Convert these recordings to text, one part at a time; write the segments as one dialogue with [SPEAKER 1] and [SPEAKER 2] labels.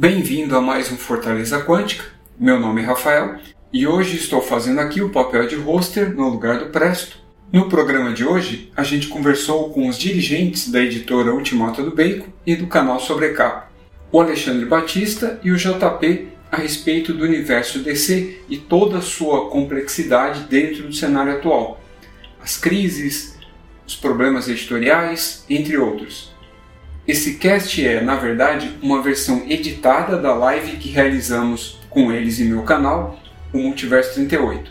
[SPEAKER 1] Bem-vindo a mais um Fortaleza Quântica. Meu nome é Rafael e hoje estou fazendo aqui o papel de roster no lugar do Presto. No programa de hoje, a gente conversou com os dirigentes da editora Ultimato do Bacon e do canal Sobrecapa, o Alexandre Batista e o JP a respeito do universo DC e toda a sua complexidade dentro do cenário atual, as crises, os problemas editoriais, entre outros. Esse cast é, na verdade, uma versão editada da live que realizamos com eles em meu canal, o Multiverso 38.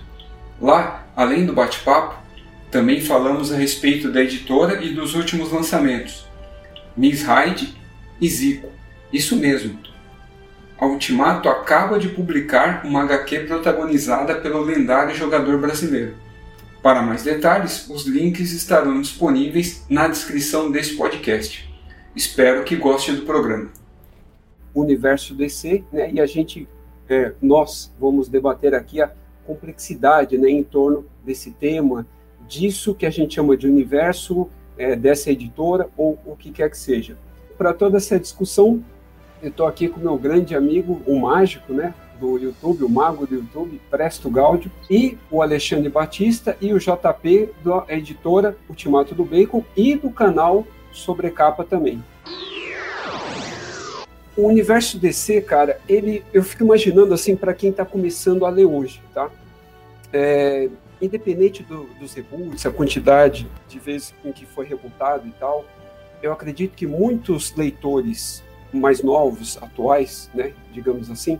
[SPEAKER 1] Lá, além do bate-papo, também falamos a respeito da editora e dos últimos lançamentos, Miss Hyde e Zico. Isso mesmo. A Ultimato acaba de publicar uma HQ protagonizada pelo lendário jogador brasileiro. Para mais detalhes, os links estarão disponíveis na descrição desse podcast. Espero que goste do programa.
[SPEAKER 2] Universo DC, né? E a gente, é, nós vamos debater aqui a complexidade, né, em torno desse tema, disso que a gente chama de universo é, dessa editora ou o que quer que seja. Para toda essa discussão, eu estou aqui com meu grande amigo, o mágico, né, do YouTube, o mago do YouTube, Presto Gáudio, e o Alexandre Batista e o JP da editora Ultimato do Bacon e do canal sobrecapa também. O universo DC, cara, ele, eu fico imaginando assim para quem está começando a ler hoje, tá? É, independente do, dos reboots, a quantidade de vezes em que foi rebutado e tal, eu acredito que muitos leitores mais novos, atuais, né, digamos assim,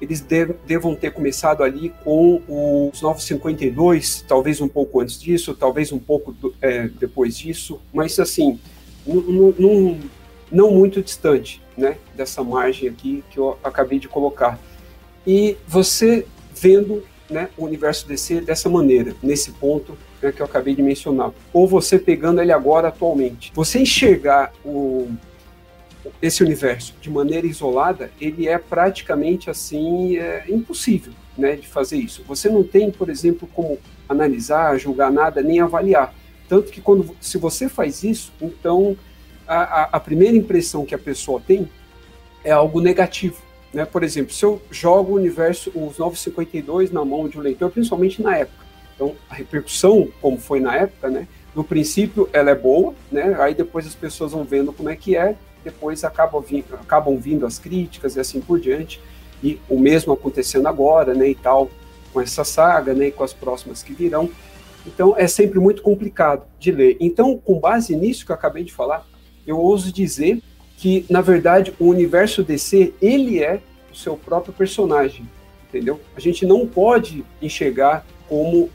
[SPEAKER 2] eles dev, devam ter começado ali com os 952, talvez um pouco antes disso, talvez um pouco é, depois disso, mas assim, num, não muito distante né, dessa margem aqui que eu acabei de colocar. E você vendo né, o universo DC dessa maneira, nesse ponto né, que eu acabei de mencionar, ou você pegando ele agora atualmente, você enxergar o, esse universo de maneira isolada, ele é praticamente assim é impossível né, de fazer isso. Você não tem, por exemplo, como analisar, julgar nada, nem avaliar. Tanto que quando, se você faz isso, então a, a, a primeira impressão que a pessoa tem é algo negativo. Né? Por exemplo, se eu jogo o universo, os 952 na mão de um leitor, principalmente na época. Então, a repercussão, como foi na época, né? No princípio, ela é boa, né? Aí depois as pessoas vão vendo como é que é, depois acabam vindo, acabam vindo as críticas e assim por diante. E o mesmo acontecendo agora, né? E tal, com essa saga, né? E com as próximas que virão. Então é sempre muito complicado de ler. Então, com base nisso que eu acabei de falar, eu ouso dizer que, na verdade, o universo DC, ele é o seu próprio personagem, entendeu? A gente não pode enxergar como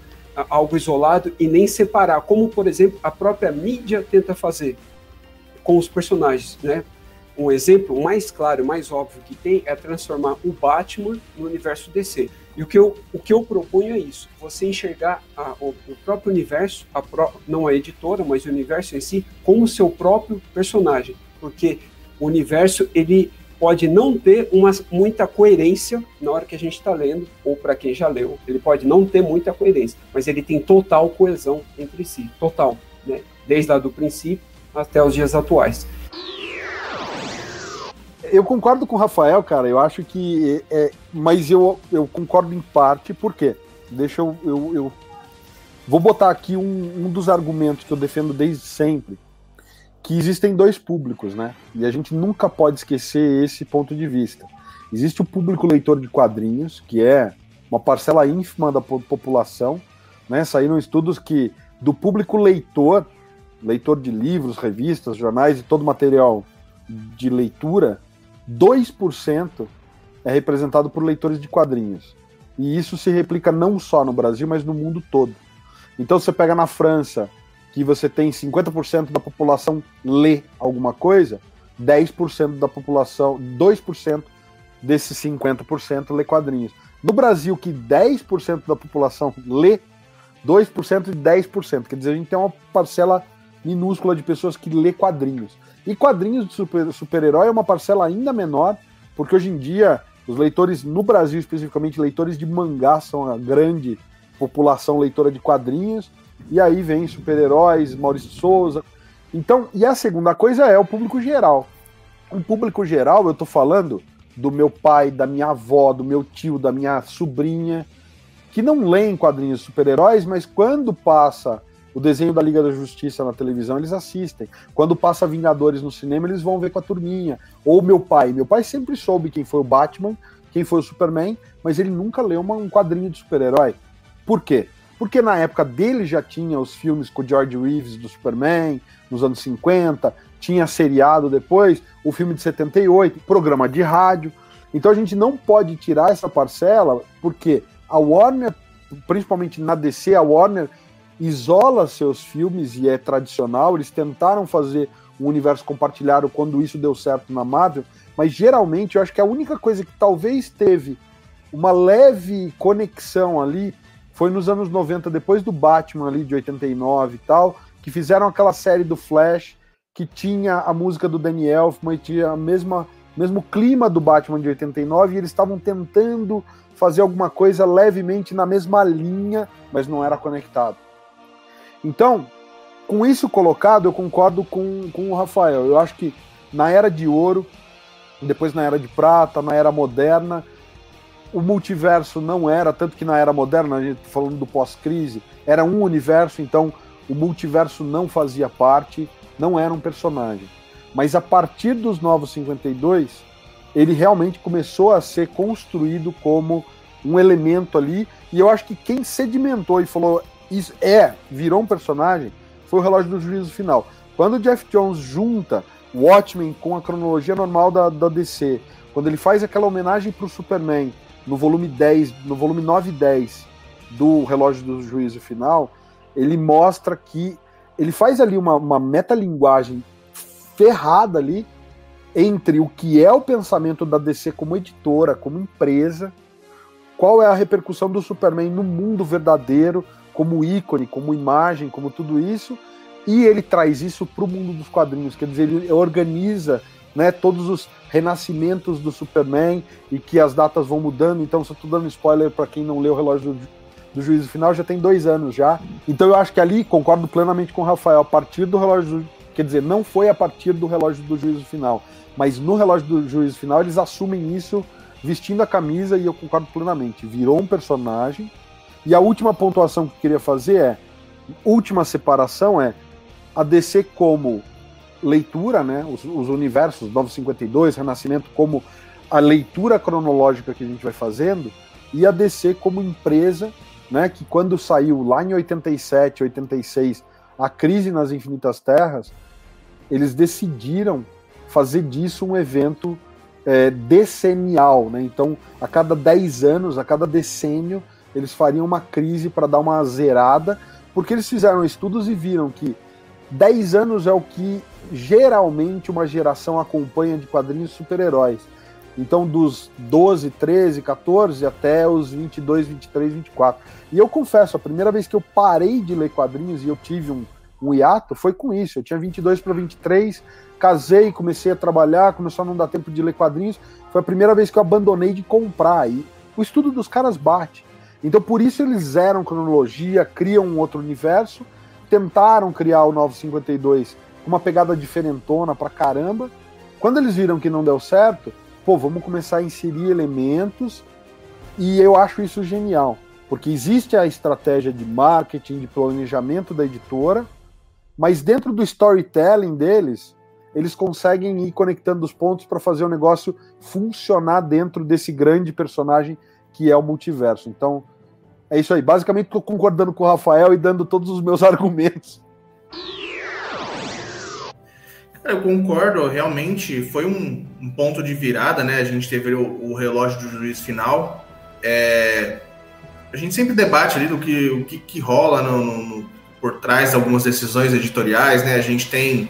[SPEAKER 2] algo isolado e nem separar, como, por exemplo, a própria mídia tenta fazer com os personagens, né? Um exemplo mais claro, mais óbvio que tem é transformar o Batman no universo DC. E o que eu, o que eu proponho é isso: você enxergar a, o, o, próprio universo, a pro, não a editora, mas o universo em si, como seu próprio personagem. Porque o universo ele pode não ter uma, muita coerência na hora que a gente está lendo, ou para quem já leu, ele pode não ter muita coerência, mas ele tem total coesão entre si, total, né? desde lá do princípio até os dias atuais
[SPEAKER 3] eu concordo com o Rafael, cara. Eu acho que. É, é, mas eu, eu concordo em parte, por quê? Deixa eu. eu, eu vou botar aqui um, um dos argumentos que eu defendo desde sempre. Que existem dois públicos, né? E a gente nunca pode esquecer esse ponto de vista. Existe o público leitor de quadrinhos, que é uma parcela ínfima da população, né? Saíram estudos que do público leitor, leitor de livros, revistas, jornais e todo material de leitura, 2% é representado por leitores de quadrinhos. E isso se replica não só no Brasil, mas no mundo todo. Então você pega na França, que você tem 50% da população lê alguma coisa, 10% da população, 2% desses 50% lê quadrinhos. No Brasil, que 10% da população lê, 2% e 10%. Quer dizer, a gente tem uma parcela minúscula de pessoas que lê quadrinhos. E quadrinhos de super-herói super é uma parcela ainda menor, porque hoje em dia os leitores, no Brasil especificamente, leitores de mangá são a grande população leitora de quadrinhos, e aí vem super-heróis, Maurício Souza. Então, e a segunda coisa é o público geral. O público geral, eu tô falando do meu pai, da minha avó, do meu tio, da minha sobrinha, que não leem quadrinhos super-heróis, mas quando passa o desenho da Liga da Justiça na televisão, eles assistem. Quando passa Vingadores no cinema, eles vão ver com a turminha. Ou meu pai. Meu pai sempre soube quem foi o Batman, quem foi o Superman, mas ele nunca leu uma, um quadrinho de super-herói. Por quê? Porque na época dele já tinha os filmes com o George Reeves do Superman, nos anos 50, tinha seriado depois, o filme de 78, programa de rádio. Então a gente não pode tirar essa parcela, porque a Warner, principalmente na DC, a Warner isola seus filmes e é tradicional. Eles tentaram fazer um universo compartilhado quando isso deu certo na Marvel, mas geralmente eu acho que a única coisa que talvez teve uma leve conexão ali foi nos anos 90, depois do Batman ali de 89 e tal, que fizeram aquela série do Flash que tinha a música do Danny Elfman e tinha a mesma mesmo clima do Batman de 89 e eles estavam tentando fazer alguma coisa levemente na mesma linha, mas não era conectado. Então, com isso colocado, eu concordo com, com o Rafael. Eu acho que na era de ouro, depois na era de prata, na era moderna, o multiverso não era, tanto que na era moderna, a gente tá falando do pós-crise, era um universo, então o multiverso não fazia parte, não era um personagem. Mas a partir dos Novos 52, ele realmente começou a ser construído como um elemento ali, e eu acho que quem sedimentou e falou, isso é, virou um personagem, foi o relógio do juízo final. Quando o Jeff Jones junta o Watchmen com a cronologia normal da, da DC, quando ele faz aquela homenagem para o Superman no volume 10, no volume 9 e 10 do relógio do juízo final, ele mostra que ele faz ali uma, uma metalinguagem ferrada ali entre o que é o pensamento da DC como editora, como empresa, qual é a repercussão do Superman no mundo verdadeiro, como ícone, como imagem, como tudo isso, e ele traz isso para o mundo dos quadrinhos, quer dizer, ele organiza né, todos os renascimentos do Superman e que as datas vão mudando. Então, se eu estou dando spoiler para quem não leu o relógio do, do, juízo final, já tem dois anos já. Então, eu acho que ali concordo plenamente com o Rafael. A partir do relógio, do, quer dizer, não foi a partir do relógio do juízo final, mas no relógio do juízo final eles assumem isso vestindo a camisa e eu concordo plenamente. Virou um personagem e a última pontuação que eu queria fazer é: última separação é a DC como leitura, né? Os, os universos 952, Renascimento, como a leitura cronológica que a gente vai fazendo, e a DC como empresa, né? Que quando saiu lá em 87, 86, a crise nas Infinitas Terras, eles decidiram fazer disso um evento é, decenial, né? Então, a cada 10 anos, a cada decênio, eles fariam uma crise para dar uma zerada, porque eles fizeram estudos e viram que 10 anos é o que geralmente uma geração acompanha de quadrinhos super-heróis. Então, dos 12, 13, 14 até os 22, 23, 24. E eu confesso, a primeira vez que eu parei de ler quadrinhos e eu tive um, um hiato foi com isso. Eu tinha 22 para 23, casei, comecei a trabalhar, começou a não dar tempo de ler quadrinhos. Foi a primeira vez que eu abandonei de comprar. E o estudo dos caras bate. Então por isso eles zeram cronologia, criam um outro universo, tentaram criar o 952 com uma pegada diferentona pra caramba. Quando eles viram que não deu certo, pô, vamos começar a inserir elementos e eu acho isso genial, porque existe a estratégia de marketing, de planejamento da editora, mas dentro do storytelling deles, eles conseguem ir conectando os pontos para fazer o negócio funcionar dentro desse grande personagem que é o multiverso. Então, é isso aí. Basicamente, estou concordando com o Rafael e dando todos os meus argumentos.
[SPEAKER 4] Eu concordo, realmente foi um, um ponto de virada, né? A gente teve o, o relógio do juiz final. É, a gente sempre debate ali do que, o que, que rola no, no, por trás de algumas decisões editoriais, né? A gente tem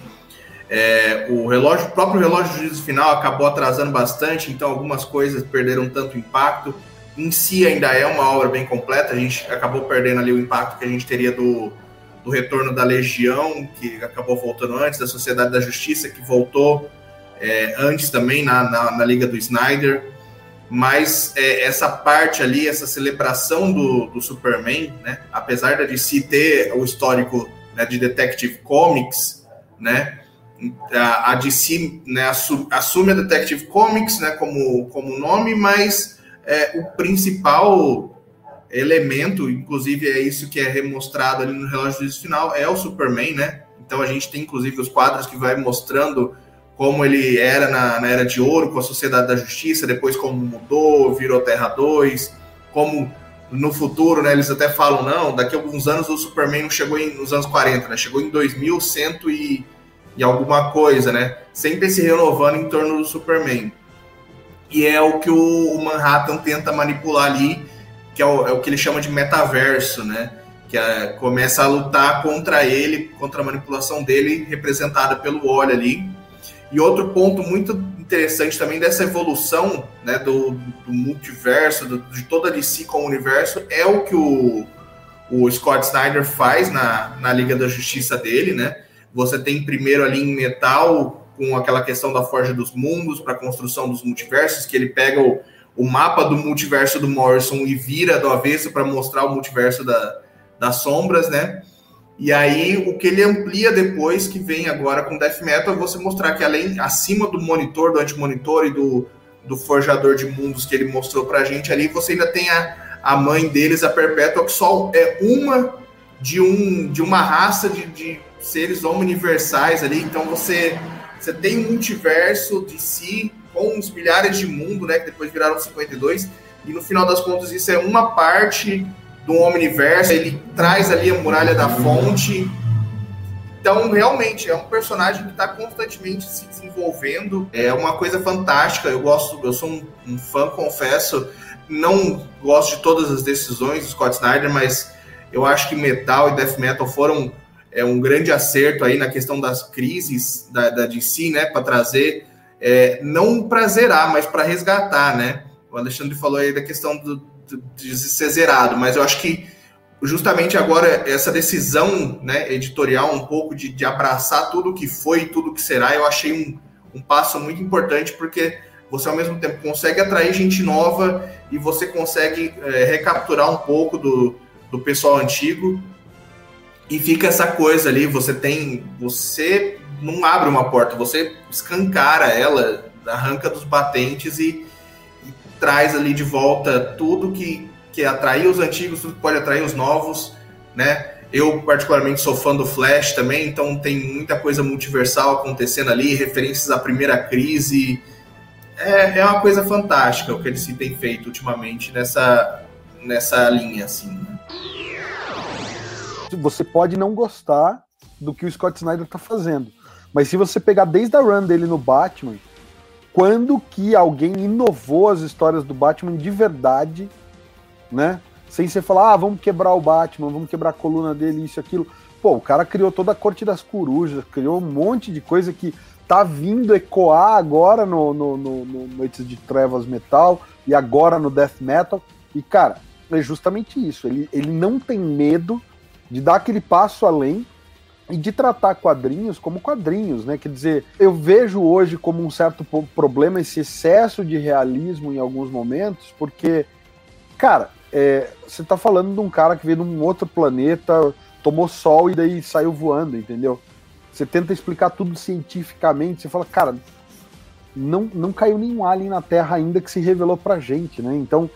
[SPEAKER 4] é, o relógio, o próprio relógio do juízo final acabou atrasando bastante, então algumas coisas perderam tanto impacto em si ainda é uma obra bem completa. A gente acabou perdendo ali o impacto que a gente teria do, do retorno da Legião, que acabou voltando antes, da Sociedade da Justiça, que voltou é, antes também na, na, na, Liga do Snyder. Mas é, essa parte ali, essa celebração do, do Superman, né, apesar da DC ter o histórico né, de Detective Comics, né, a, a DC né, assume a Detective Comics né, como, como nome, mas é, o principal elemento, inclusive é isso que é remostrado ali no relógio final, é o Superman, né? Então a gente tem inclusive os quadros que vai mostrando como ele era na, na Era de Ouro com a Sociedade da Justiça, depois como mudou, virou Terra 2, como no futuro, né, eles até falam, não, daqui a alguns anos o Superman não chegou em, nos anos 40, né, chegou em 2100 e, e alguma coisa, né, sempre se renovando em torno do Superman. E é o que o, o Manhattan tenta manipular ali, que é o, é o, que ele chama de metaverso, né, que é, começa a lutar contra ele, contra a manipulação dele, representada pelo Wally ali. E outro ponto muito interessante também dessa evolução né, do, do multiverso, do, de toda DC como universo, é o que o, o Scott Snyder faz na, na Liga da Justiça dele, né? Você tem primeiro ali em metal, com aquela questão da Forja dos Mundos, para a construção dos multiversos, que ele pega o, o mapa do multiverso do Morrison e vira do avesso para mostrar o multiverso da, das sombras, né? E aí, o que ele amplia depois, que vem agora com Death Metal, é você mostrar que além, acima do monitor, do anti-monitor e do, do forjador de mundos que ele mostrou pra gente ali, você ainda tem a, a mãe deles, a Perpétua, que só é uma de, um, de uma raça de, de seres universais ali. Então você, você tem um multiverso de si, com uns milhares de mundos, né? Que depois viraram 52. E no final das contas, isso é uma parte do Omniverse, ele traz ali a muralha da fonte. Então, realmente, é um personagem que está constantemente se desenvolvendo. É uma coisa fantástica. Eu gosto, eu sou um, um, fã, confesso. Não gosto de todas as decisões do Scott Snyder, mas eu acho que Metal e Death Metal foram é, um grande acerto aí na questão das crises da, da DC, né? Para trazer, é, não para zerar, mas para resgatar, né? O Alexandre falou aí da questão do, de ser zerado, mas eu acho que justamente agora essa decisão né, editorial um pouco de, de abraçar tudo que foi e tudo que será, eu achei um, um passo muito importante, porque você ao mesmo tempo consegue atrair gente nova e você consegue é, recapturar um pouco do, do pessoal antigo e fica essa coisa ali, você tem, você não abre uma porta, você escancara ela, arranca dos batentes e traz ali de volta tudo que, que atrair os antigos, tudo que pode atrair os novos, né? Eu, particularmente, sou fã do Flash também, então tem muita coisa multiversal acontecendo ali, referências à primeira crise. É, é uma coisa fantástica o que eles têm feito ultimamente nessa, nessa linha, assim. Né?
[SPEAKER 3] Você pode não gostar do que o Scott Snyder tá fazendo, mas se você pegar desde a run dele no Batman, quando que alguém inovou as histórias do Batman de verdade, né? Sem você falar, ah, vamos quebrar o Batman, vamos quebrar a coluna dele, isso, aquilo. Pô, o cara criou toda a corte das corujas, criou um monte de coisa que tá vindo ecoar agora no, no, no, no Noites de Trevas Metal e agora no Death Metal. E, cara, é justamente isso. Ele, ele não tem medo de dar aquele passo além e de tratar quadrinhos como quadrinhos, né? Quer dizer, eu vejo hoje como um certo problema esse excesso de realismo em alguns momentos, porque, cara, é, você tá falando de um cara que veio de um outro planeta, tomou sol e daí saiu voando, entendeu? Você tenta explicar tudo cientificamente, você fala, cara, não, não caiu nenhum alien na Terra ainda que se revelou pra gente, né? Então,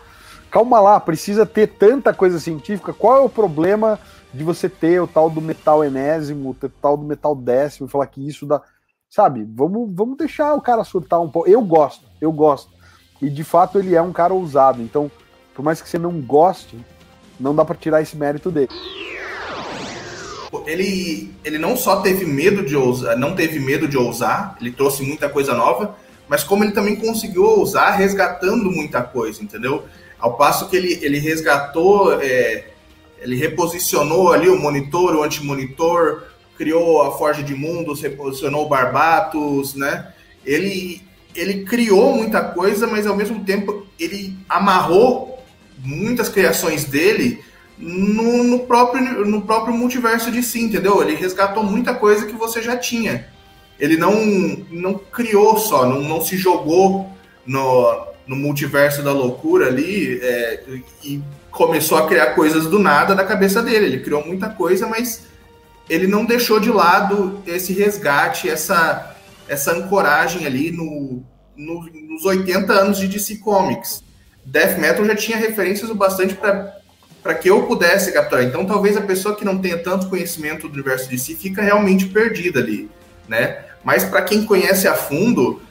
[SPEAKER 3] calma lá, precisa ter tanta coisa científica. Qual é o problema de você ter o tal do metal enésimo, o tal do metal décimo, falar que isso dá. Sabe, vamos, vamos deixar o cara surtar um pouco. Eu gosto, eu gosto. E de fato ele é um cara ousado. Então, por mais que você não goste, não dá para tirar esse mérito dele.
[SPEAKER 4] Ele, ele não só teve medo de ousar, não teve medo de ousar, ele trouxe muita coisa nova, mas como ele também conseguiu ousar resgatando muita coisa, entendeu? Ao passo que ele, ele resgatou é, ele reposicionou ali o monitor, o anti-monitor, criou a Forja de Mundos, reposicionou o Barbatos, né? Ele, ele criou muita coisa, mas ao mesmo tempo ele amarrou muitas criações dele no, no, próprio, no próprio multiverso de si, entendeu? Ele resgatou muita coisa que você já tinha. Ele não, não criou só, não, não se jogou no, no multiverso da loucura ali é, e começou a criar coisas do nada da cabeça dele. Ele criou muita coisa, mas ele não deixou de lado esse resgate, essa, essa ancoragem ali no, no, nos 80 anos de DC Comics. Death Metal já tinha referências o bastante para que eu pudesse capturar. Então, talvez a pessoa que não tenha tanto conhecimento do universo DC fica realmente perdida ali, né? Mas para quem conhece a fundo,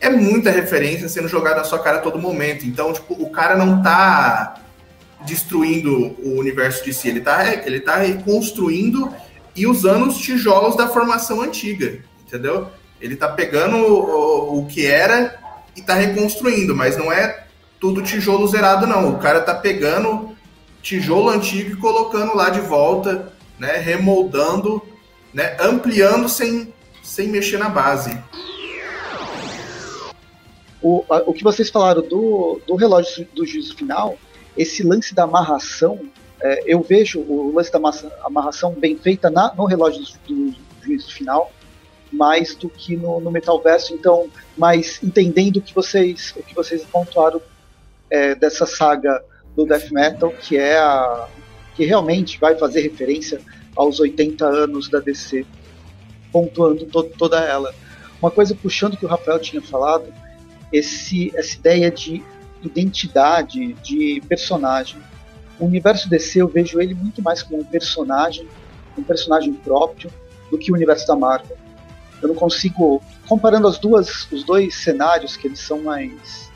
[SPEAKER 4] é muita referência sendo jogada na sua cara a todo momento. Então, tipo, o cara não tá destruindo o universo de si, ele tá, ele tá reconstruindo e usando os tijolos da formação antiga, entendeu? Ele tá pegando o, o que era e tá reconstruindo, mas não é tudo tijolo zerado, não. O cara tá pegando tijolo antigo e colocando lá de volta, né? Remoldando, né? Ampliando sem, sem mexer na base.
[SPEAKER 5] O, o que vocês falaram do, do relógio do juízo final, esse lance da amarração, é, eu vejo o lance da amarração bem feita na, no relógio do, do juízo final, mais do que no, no Metalverso, então, mas entendendo que vocês, o que vocês pontuaram é, dessa saga do Death Metal, que é a que realmente vai fazer referência aos 80 anos da DC, pontuando to toda ela. Uma coisa puxando que o Rafael tinha falado, esse, essa ideia de identidade, de personagem. O universo DC eu vejo ele muito mais como um personagem, um personagem próprio, do que o universo da Marvel. Eu não consigo, comparando as duas, os dois cenários que eles são mais,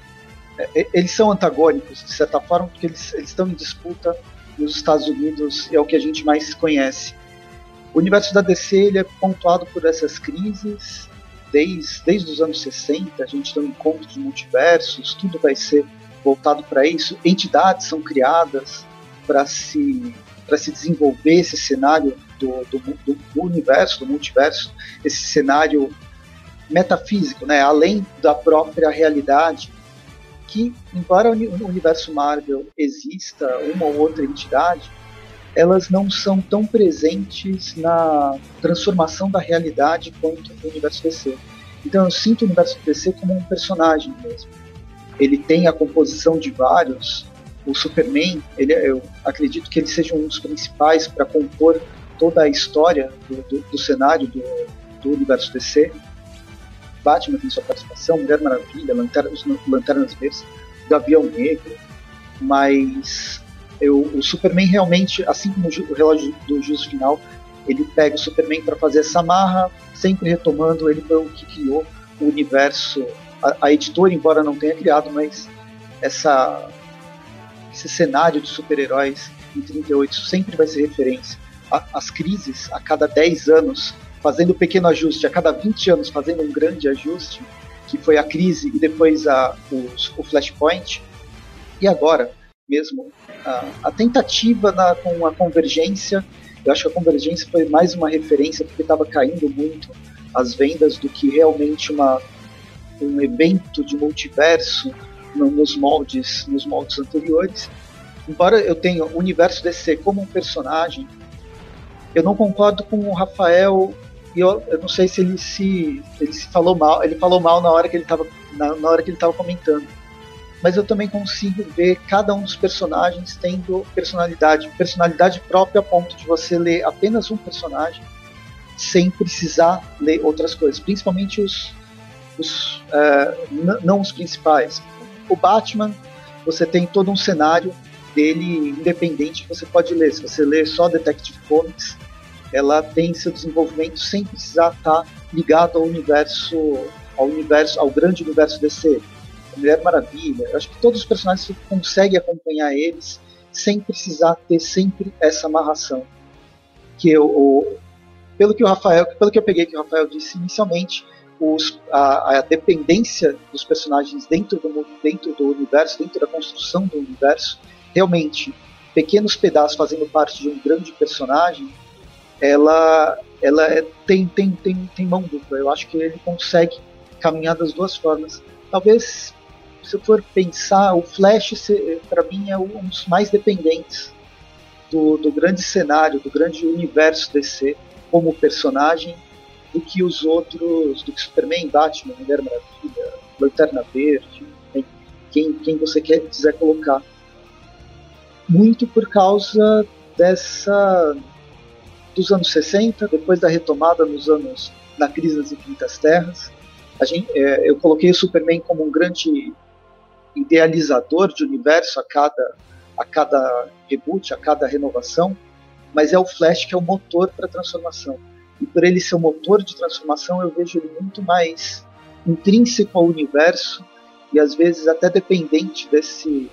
[SPEAKER 5] é, é, eles são antagônicos de certa forma porque eles, eles estão em disputa nos Estados Unidos é o que a gente mais conhece. O universo da DC ele é pontuado por essas crises desde, desde os anos 60, a gente tem um encontro de multiversos, tudo vai ser voltado para isso. Entidades são criadas para se, se desenvolver esse cenário do, do, do, universo, do multiverso, esse cenário metafísico, né? além da própria realidade, que, embora no universo Marvel exista uma ou outra entidade, elas não são tão presentes na transformação da realidade quanto o universo DC. Então eu sinto o universo DC como um personagem mesmo. Ele tem a composição de vários. O Superman, ele, eu acredito que ele seja um dos principais para compor toda a história do, do, do cenário do, do, universo DC. Batman tem sua participação, Mulher Maravilha, Lanternas, Lanternas Verdes, Gavião Negro, mas eu, o Superman realmente, assim como o relógio do juízo final, ele pega o Superman para fazer essa marra, sempre retomando ele foi o que criou o universo. A, a, editora, embora não tenha criado, mas essa, esse cenário de super-heróis em 38 sempre vai ser referência. A, as crises, a cada 10 anos, fazendo um pequeno ajuste, a cada 20 anos fazendo um grande ajuste, que foi a crise e depois a, o, Flashpoint, e agora mesmo a, a tentativa na, com a convergência. Eu acho que a convergência foi mais uma referência porque estava caindo muito as vendas do que realmente uma, um evento de multiverso no, nos moldes nos moldes anteriores. Embora eu tenha o universo DC como um personagem, eu não concordo com o Rafael e eu, eu não sei se ele se ele se falou mal, ele falou mal na hora que ele estava na, na hora que ele estava comentando mas eu também consigo ver cada um dos personagens tendo personalidade, personalidade própria a ponto de você ler apenas um personagem sem precisar ler outras coisas, principalmente os, os uh, não os principais. O Batman, você tem todo um cenário dele independente que você pode ler. Se você ler só Detective Comics, ela tem seu desenvolvimento sem precisar estar ligado ao universo, ao universo, ao grande universo DC Mulher Maravilha. Eu acho que todos os personagens você consegue acompanhar eles sem precisar ter sempre essa amarração. Que eu, pelo que o Rafael, pelo que eu peguei que o Rafael disse inicialmente, os, a, a, dependência dos personagens dentro do, dentro do universo, dentro da construção do universo, realmente pequenos pedaços fazendo parte de um grande personagem, ela, ela é, tem, tem, tem, tem mão dupla. Eu acho que ele consegue caminhar das duas formas. Talvez se eu for pensar, o Flash, para mim, é um dos mais dependentes do, do grande cenário, do grande universo DC como personagem, do que os outros, do que Superman, Batman, Mulher Maravilha, Lanterna Verde, quem, quem você quer, quiser colocar. Muito por causa dessa dos anos 60, depois da retomada nos anos na crise das infinitas terras. Gente, é, eu coloquei o Superman como um grande idealizador de universo a cada a cada reboot, a cada renovação, mas é o Flash que é o motor para a transformação. E por ele ser o motor de transformação, eu vejo ele muito mais intrínseco ao universo e às vezes até dependente desse,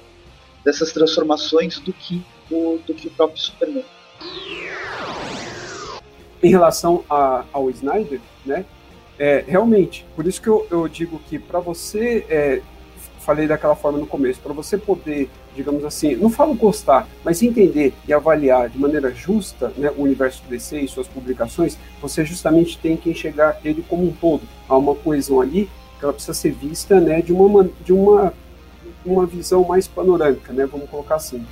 [SPEAKER 5] dessas transformações do que o, do que o próprio Superman.
[SPEAKER 2] Em relação a, ao Snyder, né? É, realmente, por isso que eu, eu digo que para você, é, falei daquela forma no começo, para você poder, digamos assim, não falo gostar, mas entender e avaliar de maneira justa né, o universo do DC e suas publicações, você justamente tem que enxergar ele como um todo. Há uma coesão ali que ela precisa ser vista né, de, uma, de uma, uma visão mais panorâmica, né, vamos colocar assim.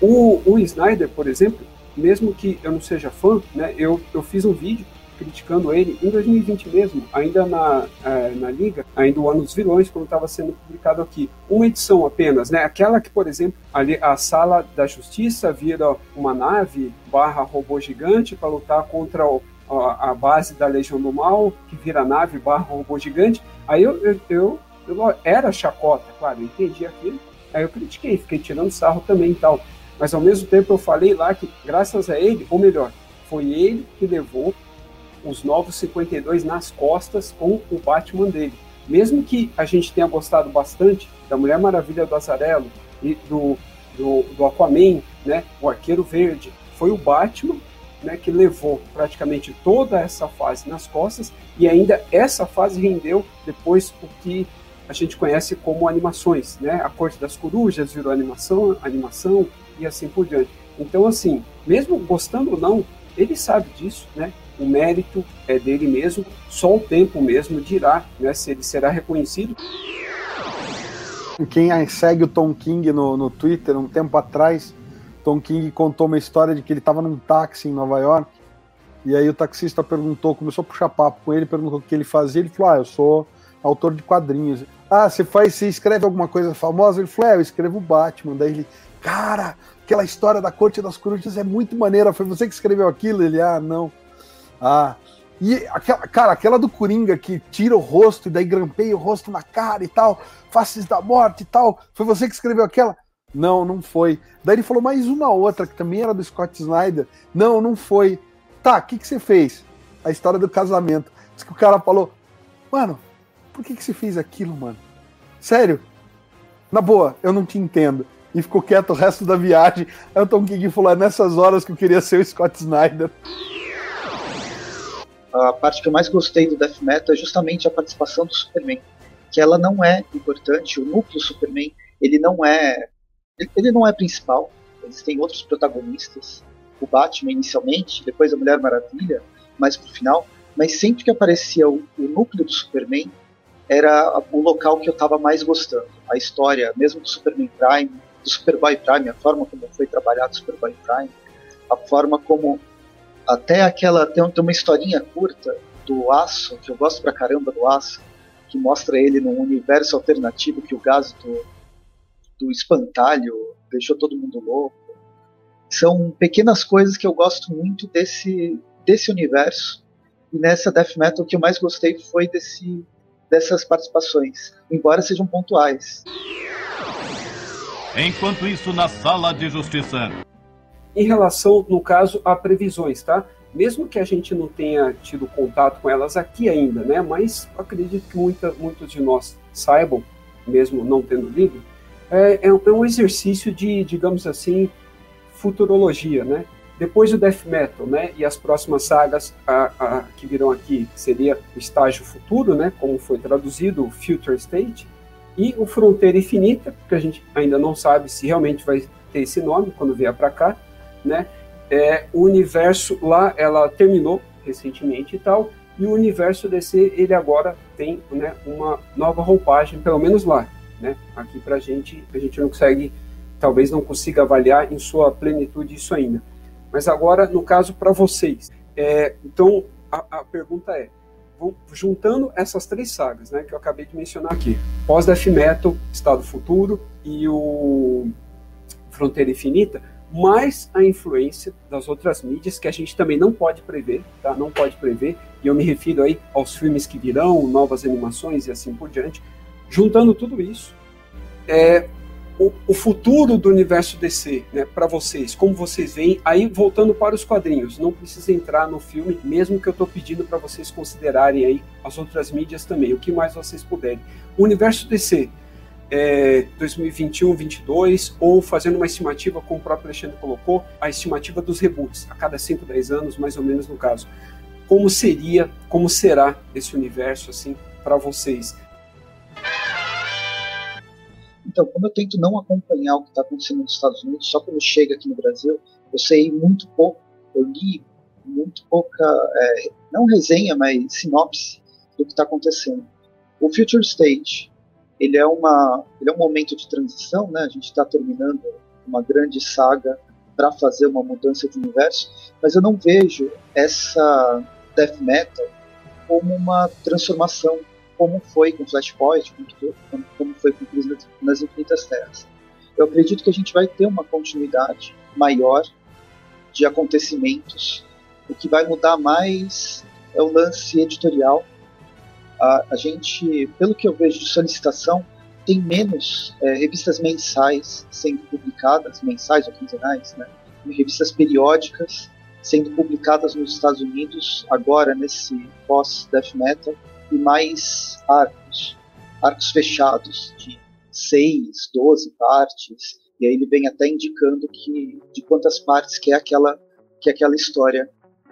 [SPEAKER 2] O, o Snyder, por exemplo, mesmo que eu não seja fã, né, eu, eu fiz um vídeo criticando ele em 2020 mesmo, ainda na, é, na Liga, ainda o Ano dos Vilões, quando estava sendo publicado aqui. Uma edição apenas, né? Aquela que, por exemplo, ali a Sala da Justiça vira uma nave barra robô gigante para lutar contra o, a, a, base da Legião do Mal, que vira nave barra robô gigante. Aí eu, eu, eu, eu era chacota, claro, eu entendi aquilo. Aí eu critiquei, fiquei tirando sarro também e tal. Mas ao mesmo tempo eu falei lá que, graças a ele, ou melhor, foi ele que levou os novos 52 nas costas com o Batman dele. Mesmo que a gente tenha gostado bastante da Mulher Maravilha do Azarelo e do, do, do Aquaman, né, o Arqueiro Verde, foi o Batman né, que levou praticamente toda essa fase nas costas e ainda essa fase rendeu depois o que a gente conhece como animações, né? A Corte das Corujas virou animação, animação e assim por diante. Então, assim, mesmo gostando ou não, ele sabe disso, né? O mérito é dele mesmo, só o tempo mesmo dirá né, se ele será reconhecido.
[SPEAKER 3] Quem segue o Tom King no, no Twitter, um tempo atrás, Tom King contou uma história de que ele estava num táxi em Nova York, e aí o taxista perguntou, começou a puxar papo com ele, perguntou o que ele fazia, ele falou, ah, eu sou autor de quadrinhos. Ah, você faz, você escreve alguma coisa famosa? Ele falou, é, eu escrevo Batman. Daí ele, cara, aquela história da Corte das Corujas é muito maneira, foi você que escreveu aquilo? Ele, ah, não. Ah, e aquela, cara, aquela do Coringa que tira o rosto e daí grampeia o rosto na cara e tal, faces da morte e tal, foi você que escreveu aquela? Não, não foi. Daí ele falou mais uma outra que também era do Scott Snyder. Não, não foi. Tá, o que, que você fez? A história do casamento. Diz que o cara falou, mano, por que, que você fez aquilo, mano? Sério? Na boa, eu não te entendo. E ficou quieto o resto da viagem. Tom King falou, é nessas horas que eu queria ser o Scott Snyder
[SPEAKER 5] a parte que eu mais gostei do Death Metal é justamente a participação do Superman, que ela não é importante, o núcleo Superman, ele não é ele não é principal, existem outros protagonistas, o Batman inicialmente, depois a Mulher Maravilha, mais pro final, mas sempre que aparecia o, o núcleo do Superman, era o local que eu estava mais gostando. A história, mesmo do Superman Prime, do Superboy Prime, a forma como foi trabalhado o Superboy Prime, a forma como até aquela. Tem, tem uma historinha curta do Aço, que eu gosto pra caramba do Aço, que mostra ele num universo alternativo que o gás do, do espantalho deixou todo mundo louco. São pequenas coisas que eu gosto muito desse, desse universo. E nessa Death Metal o que eu mais gostei foi desse, dessas participações, embora sejam pontuais.
[SPEAKER 6] Enquanto isso, na sala de justiça
[SPEAKER 2] em relação, no caso, a previsões, tá? Mesmo que a gente não tenha tido contato com elas aqui ainda, né? Mas acredito que muita, muitos de nós saibam, mesmo não tendo lido, é, é, um é exercício de, digamos assim, futurologia, né? Depois do Death Metal, né? E as próximas sagas a, a, que virão aqui, seria o Estágio Futuro, né? Como foi traduzido, o Future State, e o Fronteira Infinita, que a gente ainda não sabe se realmente vai ter esse nome quando vier para cá, né? É, o universo lá, ela terminou recentemente e tal, e o universo DC, ele agora tem né, uma nova roupagem, pelo menos lá, né? Aqui pra gente, a gente não consegue, talvez não consiga avaliar em sua plenitude isso ainda. Mas agora, no caso, para vocês, é, então, a, a pergunta é, juntando essas três sagas, né, que eu acabei de mencionar aqui, pós-Death Metal, Estado Futuro e o Fronteira Infinita, mais a influência das outras mídias que a gente também não pode prever, tá? Não pode prever, e eu me refiro aí aos filmes que virão, novas animações e assim por diante. Juntando tudo isso, é, o, o, futuro do universo DC, né, para vocês, como vocês veem, aí voltando para os quadrinhos, não precisa entrar no filme, mesmo que eu estou pedindo para vocês considerarem aí as outras mídias também, o que mais vocês puderem. O universo DC, é, 2021, 22, ou fazendo uma estimativa, como o próprio Alexandre colocou, a estimativa dos reboots, a cada 5, 10 anos, mais ou menos no caso. Como seria, como será esse universo assim para vocês?
[SPEAKER 5] Então, como eu tento não acompanhar o que está acontecendo nos Estados Unidos, só quando chega aqui no Brasil, eu sei muito pouco, eu li muito pouca, é, não resenha, mas sinopse do que está acontecendo. O Future State, ele é uma ele é um momento de transição, né? A gente está terminando uma grande saga para fazer uma mudança de universo, mas eu não vejo essa death metal como uma transformação, como foi com Flashpoint, como, como foi com Crise nas Infinitas Terras. Eu acredito que a gente vai ter uma continuidade maior de acontecimentos. O que vai mudar mais é o lance editorial a, a gente, pelo que eu vejo de solicitação, tem menos é, revistas mensais sendo publicadas, mensais ou quinzenais, né? revistas periódicas sendo publicadas nos Estados Unidos agora nesse pós-death metal e mais arcos, arcos fechados de 6, 12 partes, e aí ele vem até indicando que de quantas partes que é aquela que é aquela história.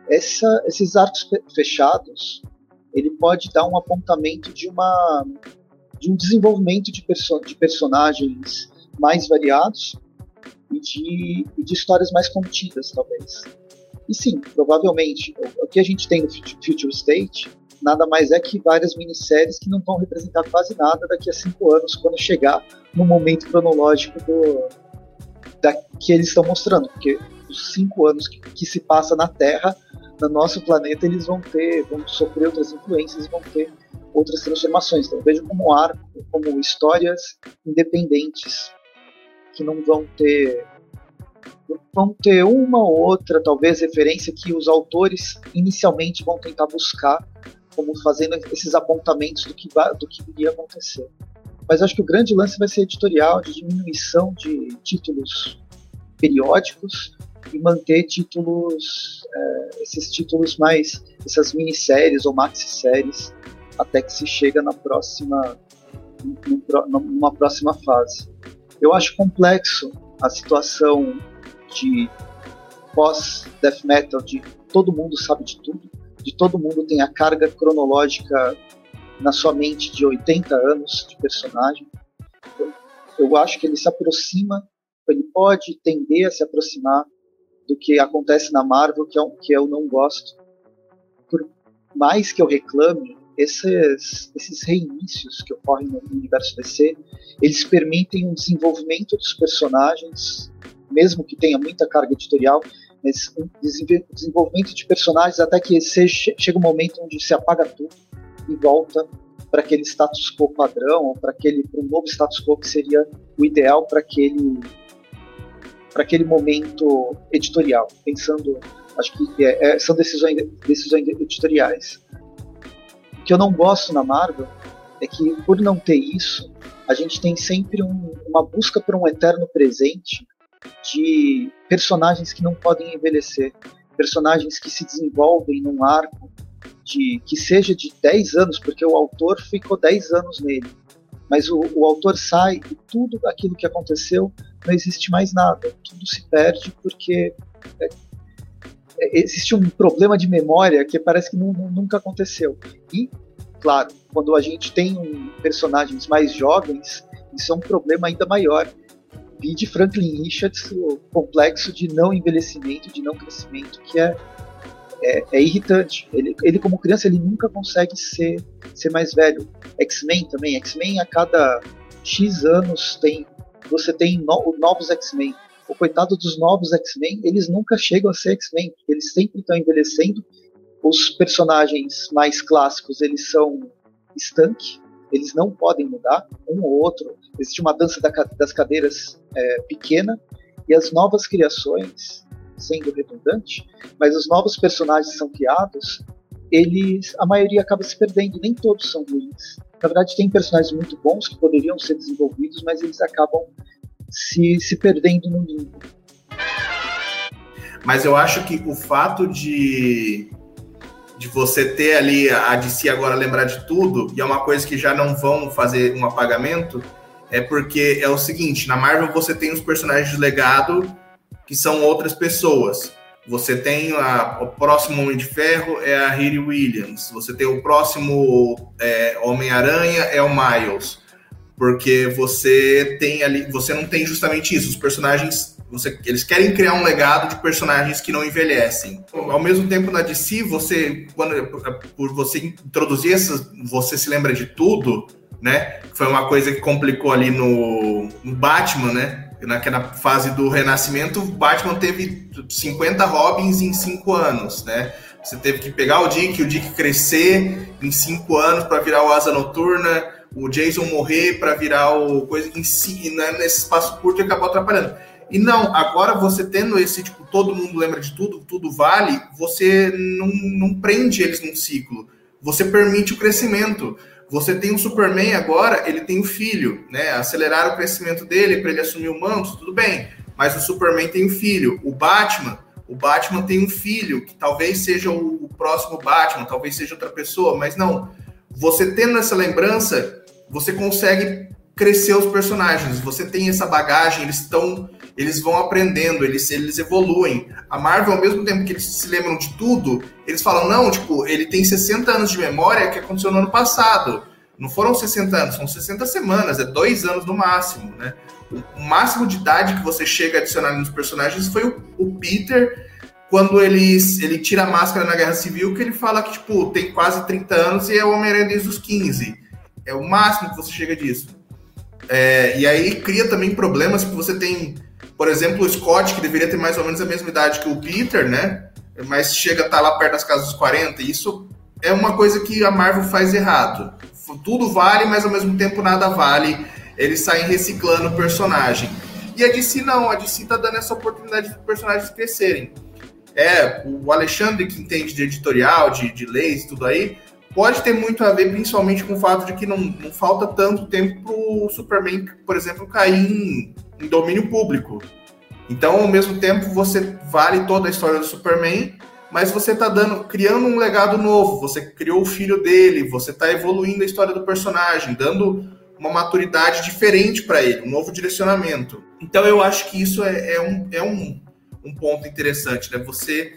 [SPEAKER 5] Essa, esses arcos fechados ele pode dar um apontamento de uma de um desenvolvimento de, perso de personagens mais variados e de, e de histórias mais contidas, talvez. E sim, provavelmente, o, que a gente tem no Future State nada mais é que várias minisséries que não vão representar quase nada daqui a cinco anos, quando chegar no momento cronológico do, da, que eles estão mostrando, porque os cinco anos que, que se passa na Terra no nosso planeta eles vão ter, vão sofrer outras influências, vão ter outras transformações. Então vejo como arco, como histórias independentes que não vão ter vão ter uma ou outra talvez referência que os autores inicialmente vão tentar buscar como fazendo esses apontamentos do que do que iria acontecer. Mas acho que o grande lance vai ser editorial de diminuição de títulos periódicos e manter títulos, é, esses títulos mais, essas minisséries ou maxi-séries, até que se chega na próxima, numa próxima fase. Eu acho complexo a situação de pós-death metal, de todo mundo sabe de tudo, de todo mundo tem a carga cronológica na sua mente de 80 anos de personagem. Eu, eu acho que ele se aproxima, ele pode tender a se aproximar do que acontece na Marvel, que, é um, que eu não gosto. Por mais que eu reclame, esses, esses reinícios que ocorrem no universo DC, eles permitem um desenvolvimento dos personagens, mesmo que tenha muita carga editorial, mas um desenvolvimento de personagens até que chega um momento onde se apaga tudo e volta para aquele status quo padrão, para aquele um novo status quo que seria o ideal para aquele para aquele momento editorial, pensando, acho que é, é, são decisões, decisões editoriais. O que eu não gosto na Marvel é que, por não ter isso, a gente tem sempre um, uma busca por um eterno presente de personagens que não podem envelhecer, personagens que se desenvolvem num arco de que seja de 10 anos, porque o autor ficou 10 anos nele. Mas o, o autor sai e tudo aquilo que aconteceu não existe mais nada. Tudo se perde porque é, é, existe um problema de memória que parece que nunca aconteceu. E, claro, quando a gente tem um, personagens mais jovens, isso é um problema ainda maior. Vi de Franklin Richards o complexo de não envelhecimento, de não crescimento, que é, é, é irritante. Ele, ele, como criança, ele nunca consegue ser, ser mais velho. X-Men também. X-Men, a cada X anos, tem você tem no, novos X-Men. O coitado dos novos X-Men, eles nunca chegam a ser X-Men, eles sempre estão envelhecendo. Os personagens mais clássicos, eles são estanque, eles não podem mudar, um ou outro. Existe uma dança da, das cadeiras é, pequena, E as novas criações, sendo redundante, mas os novos personagens que são criados, eles, a maioria acaba se perdendo, nem todos são ruins. Na verdade, tem personagens muito bons que poderiam ser desenvolvidos, mas eles acabam se, se perdendo no limbo.
[SPEAKER 4] Mas eu acho que o fato de, de você ter ali a DC agora lembrar de tudo, e é uma coisa que já não vão fazer um apagamento, é porque é o seguinte: na Marvel você tem os personagens de legado que são outras pessoas. Você tem a, o próximo Homem de Ferro é a Riri Williams. Você tem o próximo é, Homem-Aranha é o Miles. Porque você tem ali, você não tem justamente isso. Os personagens, você, eles querem criar um legado de personagens que não envelhecem. Ao mesmo tempo na DC, você quando por você introduzir essas, você se lembra de tudo, né? Foi uma coisa que complicou ali no, no Batman, né? Naquela fase do Renascimento, Batman teve 50 Robins em 5 anos, né? Você teve que pegar o Dick, o Dick crescer em 5 anos para virar o Asa Noturna, o Jason morrer para virar o coisa em si, né? nesse espaço curto e acabou atrapalhando. E não, agora você tendo esse, tipo, todo mundo lembra de tudo, tudo vale, você não, não prende eles num ciclo. Você permite o crescimento. Você tem o Superman agora, ele tem o filho, né? Acelerar o crescimento dele para ele assumir o manto, tudo bem. Mas o Superman tem o filho. O Batman, o Batman tem um filho, que talvez seja o, o próximo Batman, talvez seja outra pessoa, mas não. Você tendo essa lembrança, você consegue crescer os personagens. Você tem essa bagagem, eles estão, eles vão aprendendo, eles, eles evoluem. A Marvel, ao mesmo tempo que eles se lembram de tudo, eles falam, não, tipo, ele tem 60 anos de memória que aconteceu no ano passado. Não foram 60 anos, são 60 semanas, é dois anos no máximo, né? O máximo de idade que você chega a adicionar nos personagens foi o, o Peter, quando ele, ele tira a máscara na Guerra Civil, que ele fala que, tipo, tem quase 30 anos e é o Homem-Aranha desde os 15. É o máximo que você chega disso. É, e aí cria também problemas que você tem, por exemplo, o Scott, que deveria ter mais ou menos a mesma idade que o Peter, né? Mas chega a estar tá lá perto das casas dos 40. E isso é uma coisa que a Marvel faz errado. Tudo vale, mas ao mesmo tempo nada vale. Eles saem reciclando o personagem. E a DC não, a DC tá dando essa oportunidade de personagens crescerem. É, o Alexandre, que entende de editorial, de, de leis, tudo aí, pode ter muito a ver, principalmente com o fato de que não, não falta tanto tempo para o Superman, por exemplo, cair em, em, domínio público. Então, ao mesmo tempo, você vale toda a história do Superman, mas você está dando, criando um legado novo. Você criou o filho dele, você está evoluindo a história do personagem, dando uma maturidade diferente para ele, um novo direcionamento. Então, eu acho que isso é, é um, é um, um ponto interessante, né? Você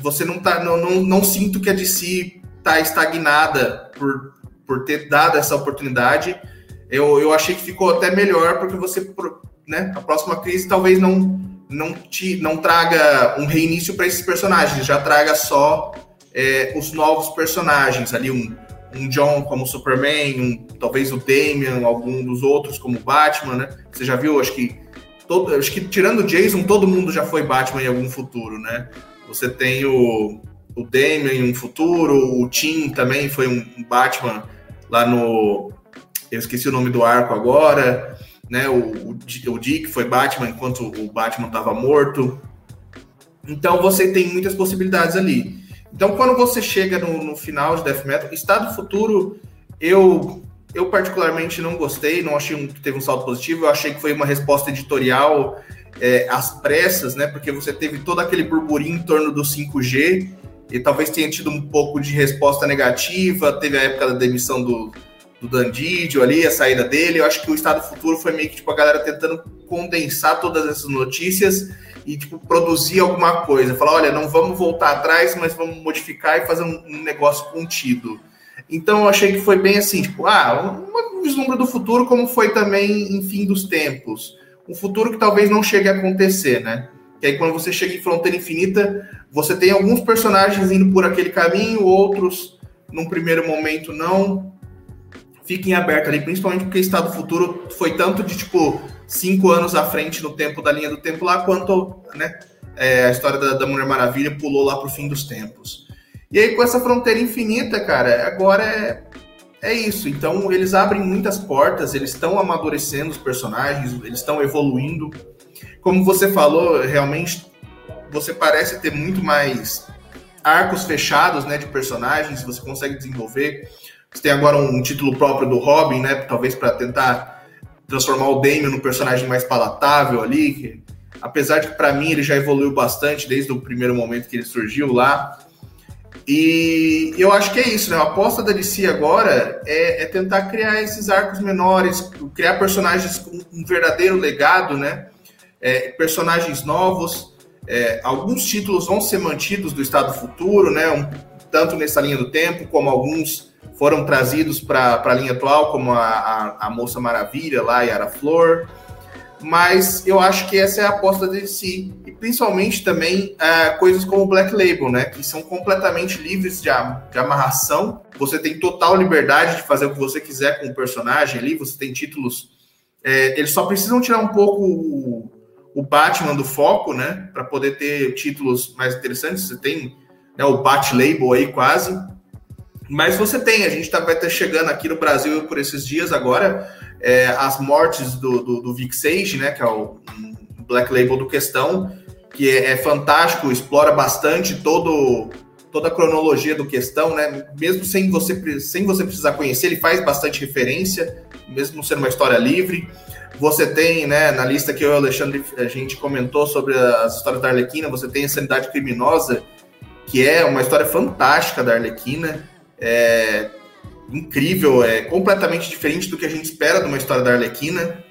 [SPEAKER 4] você não tá não, não, não sinto que a DC está estagnada por, por ter dado essa oportunidade. Eu, eu achei que ficou até melhor, porque você, né, a próxima crise talvez não, não, te, não traga um reinício para esses personagens, já traga só é, os novos personagens, ali um, um John como Superman, um, talvez o Damian, algum dos outros como Batman, né? Você já viu, acho que todo, acho que tirando o Jason, todo mundo já foi Batman em algum futuro, né? Você tem o o Damian em um futuro, o Tim também foi um Batman lá no. Eu esqueci o nome do arco agora, né? O, o, Dick foi Batman enquanto o Batman estava morto. Então você tem muitas possibilidades ali. Então quando você chega no, no final de Death Metal, Estado Futuro, eu eu particularmente não gostei, não achei que teve um salto positivo, eu achei que foi uma resposta editorial é, às pressas, né? Porque você teve todo aquele burburinho em torno do 5G e talvez tenha tido um pouco de resposta negativa. Teve a época da demissão do, do Dandidio ali, a saída dele. Eu acho que o Estado Futuro foi meio que tipo, a galera tentando condensar todas essas notícias e tipo, produzir alguma coisa. Falar, olha, não vamos voltar atrás, mas vamos modificar e fazer um, um negócio contido. Então eu achei que foi bem assim, tipo, ah, um vislumbre do futuro, como foi também em fim dos tempos. Um futuro que talvez não chegue a acontecer, né? Que aí quando você chega em Fronteira Infinita, você tem alguns personagens indo por aquele caminho, outros num primeiro momento não. Fiquem abertos ali, principalmente porque Estado Futuro foi tanto de tipo cinco anos à frente no tempo da linha do tempo lá, quanto né, é, a história da, da Mulher Maravilha pulou lá para o fim dos tempos. E aí, com essa fronteira infinita, cara, agora é, é isso. Então, eles abrem muitas portas, eles estão amadurecendo os personagens, eles estão evoluindo. como você falou, realmente você parece ter muito mais arcos fechados, né, de personagens, você consegue desenvolver. Você tem agora um título próprio do Robin, né, talvez para tentar transformar o Damien num personagem mais palatável ali, que, apesar de que para mim ele já evoluiu bastante desde o primeiro momento que ele surgiu lá. E eu acho que é isso, né? A aposta da DC agora é, é tentar criar esses arcos menores, criar personagens com um verdadeiro legado, né? É, personagens novos. É, alguns títulos vão ser mantidos do Estado Futuro, né? Um, tanto nessa linha do tempo, como alguns foram trazidos para a linha atual, como a, a, a, Moça Maravilha lá, Yara Flor. Mas eu acho que essa é a aposta de si. E principalmente também uh, coisas como Black Label, né? Que são completamente livres de, de amarração. Você tem total liberdade de fazer o que você quiser com o personagem ali. Você tem títulos. É, eles só precisam tirar um pouco o, o Batman do foco, né? Para poder ter títulos mais interessantes. Você tem né, o Bat Label aí quase mas você tem, a gente tá, vai estar chegando aqui no Brasil por esses dias agora, é, as mortes do, do, do Vic Sage, né, que é o Black Label do Questão, que é, é, fantástico, explora bastante todo, toda a cronologia do Questão, né, mesmo sem você, sem você precisar conhecer, ele faz bastante referência, mesmo sendo uma história livre. Você tem, né, na lista que eu e o Alexandre a gente comentou sobre as histórias da Arlequina, você tem a Sanidade Criminosa, que é uma história fantástica da Arlequina, é incrível, é completamente diferente do que a gente espera de uma história da Arlequina.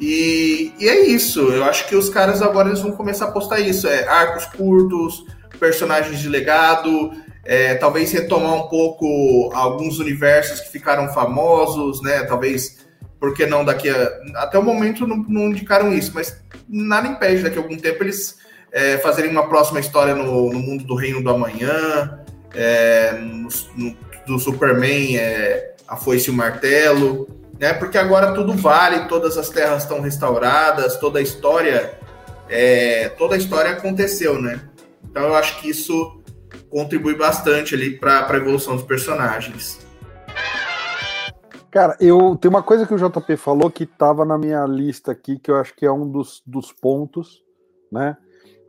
[SPEAKER 4] E, e é isso, eu acho que os caras agora eles vão começar a postar isso: é arcos curtos, personagens de legado, é, talvez retomar um pouco alguns universos que ficaram famosos, né? Talvez, porque não daqui a. Até o momento não, não indicaram isso, mas nada impede daqui a algum tempo eles é, fazerem uma próxima história no, no mundo do Reino do Amanhã é, no, no, do Superman é, a foice e o martelo, né? Porque agora tudo vale, todas as terras estão restauradas, toda a história, é, toda a história aconteceu, né? Então eu acho que isso contribui bastante ali para a evolução dos personagens.
[SPEAKER 3] Cara, eu tem uma coisa que o JP falou que estava na minha lista aqui, que eu acho que é um dos, dos pontos, né?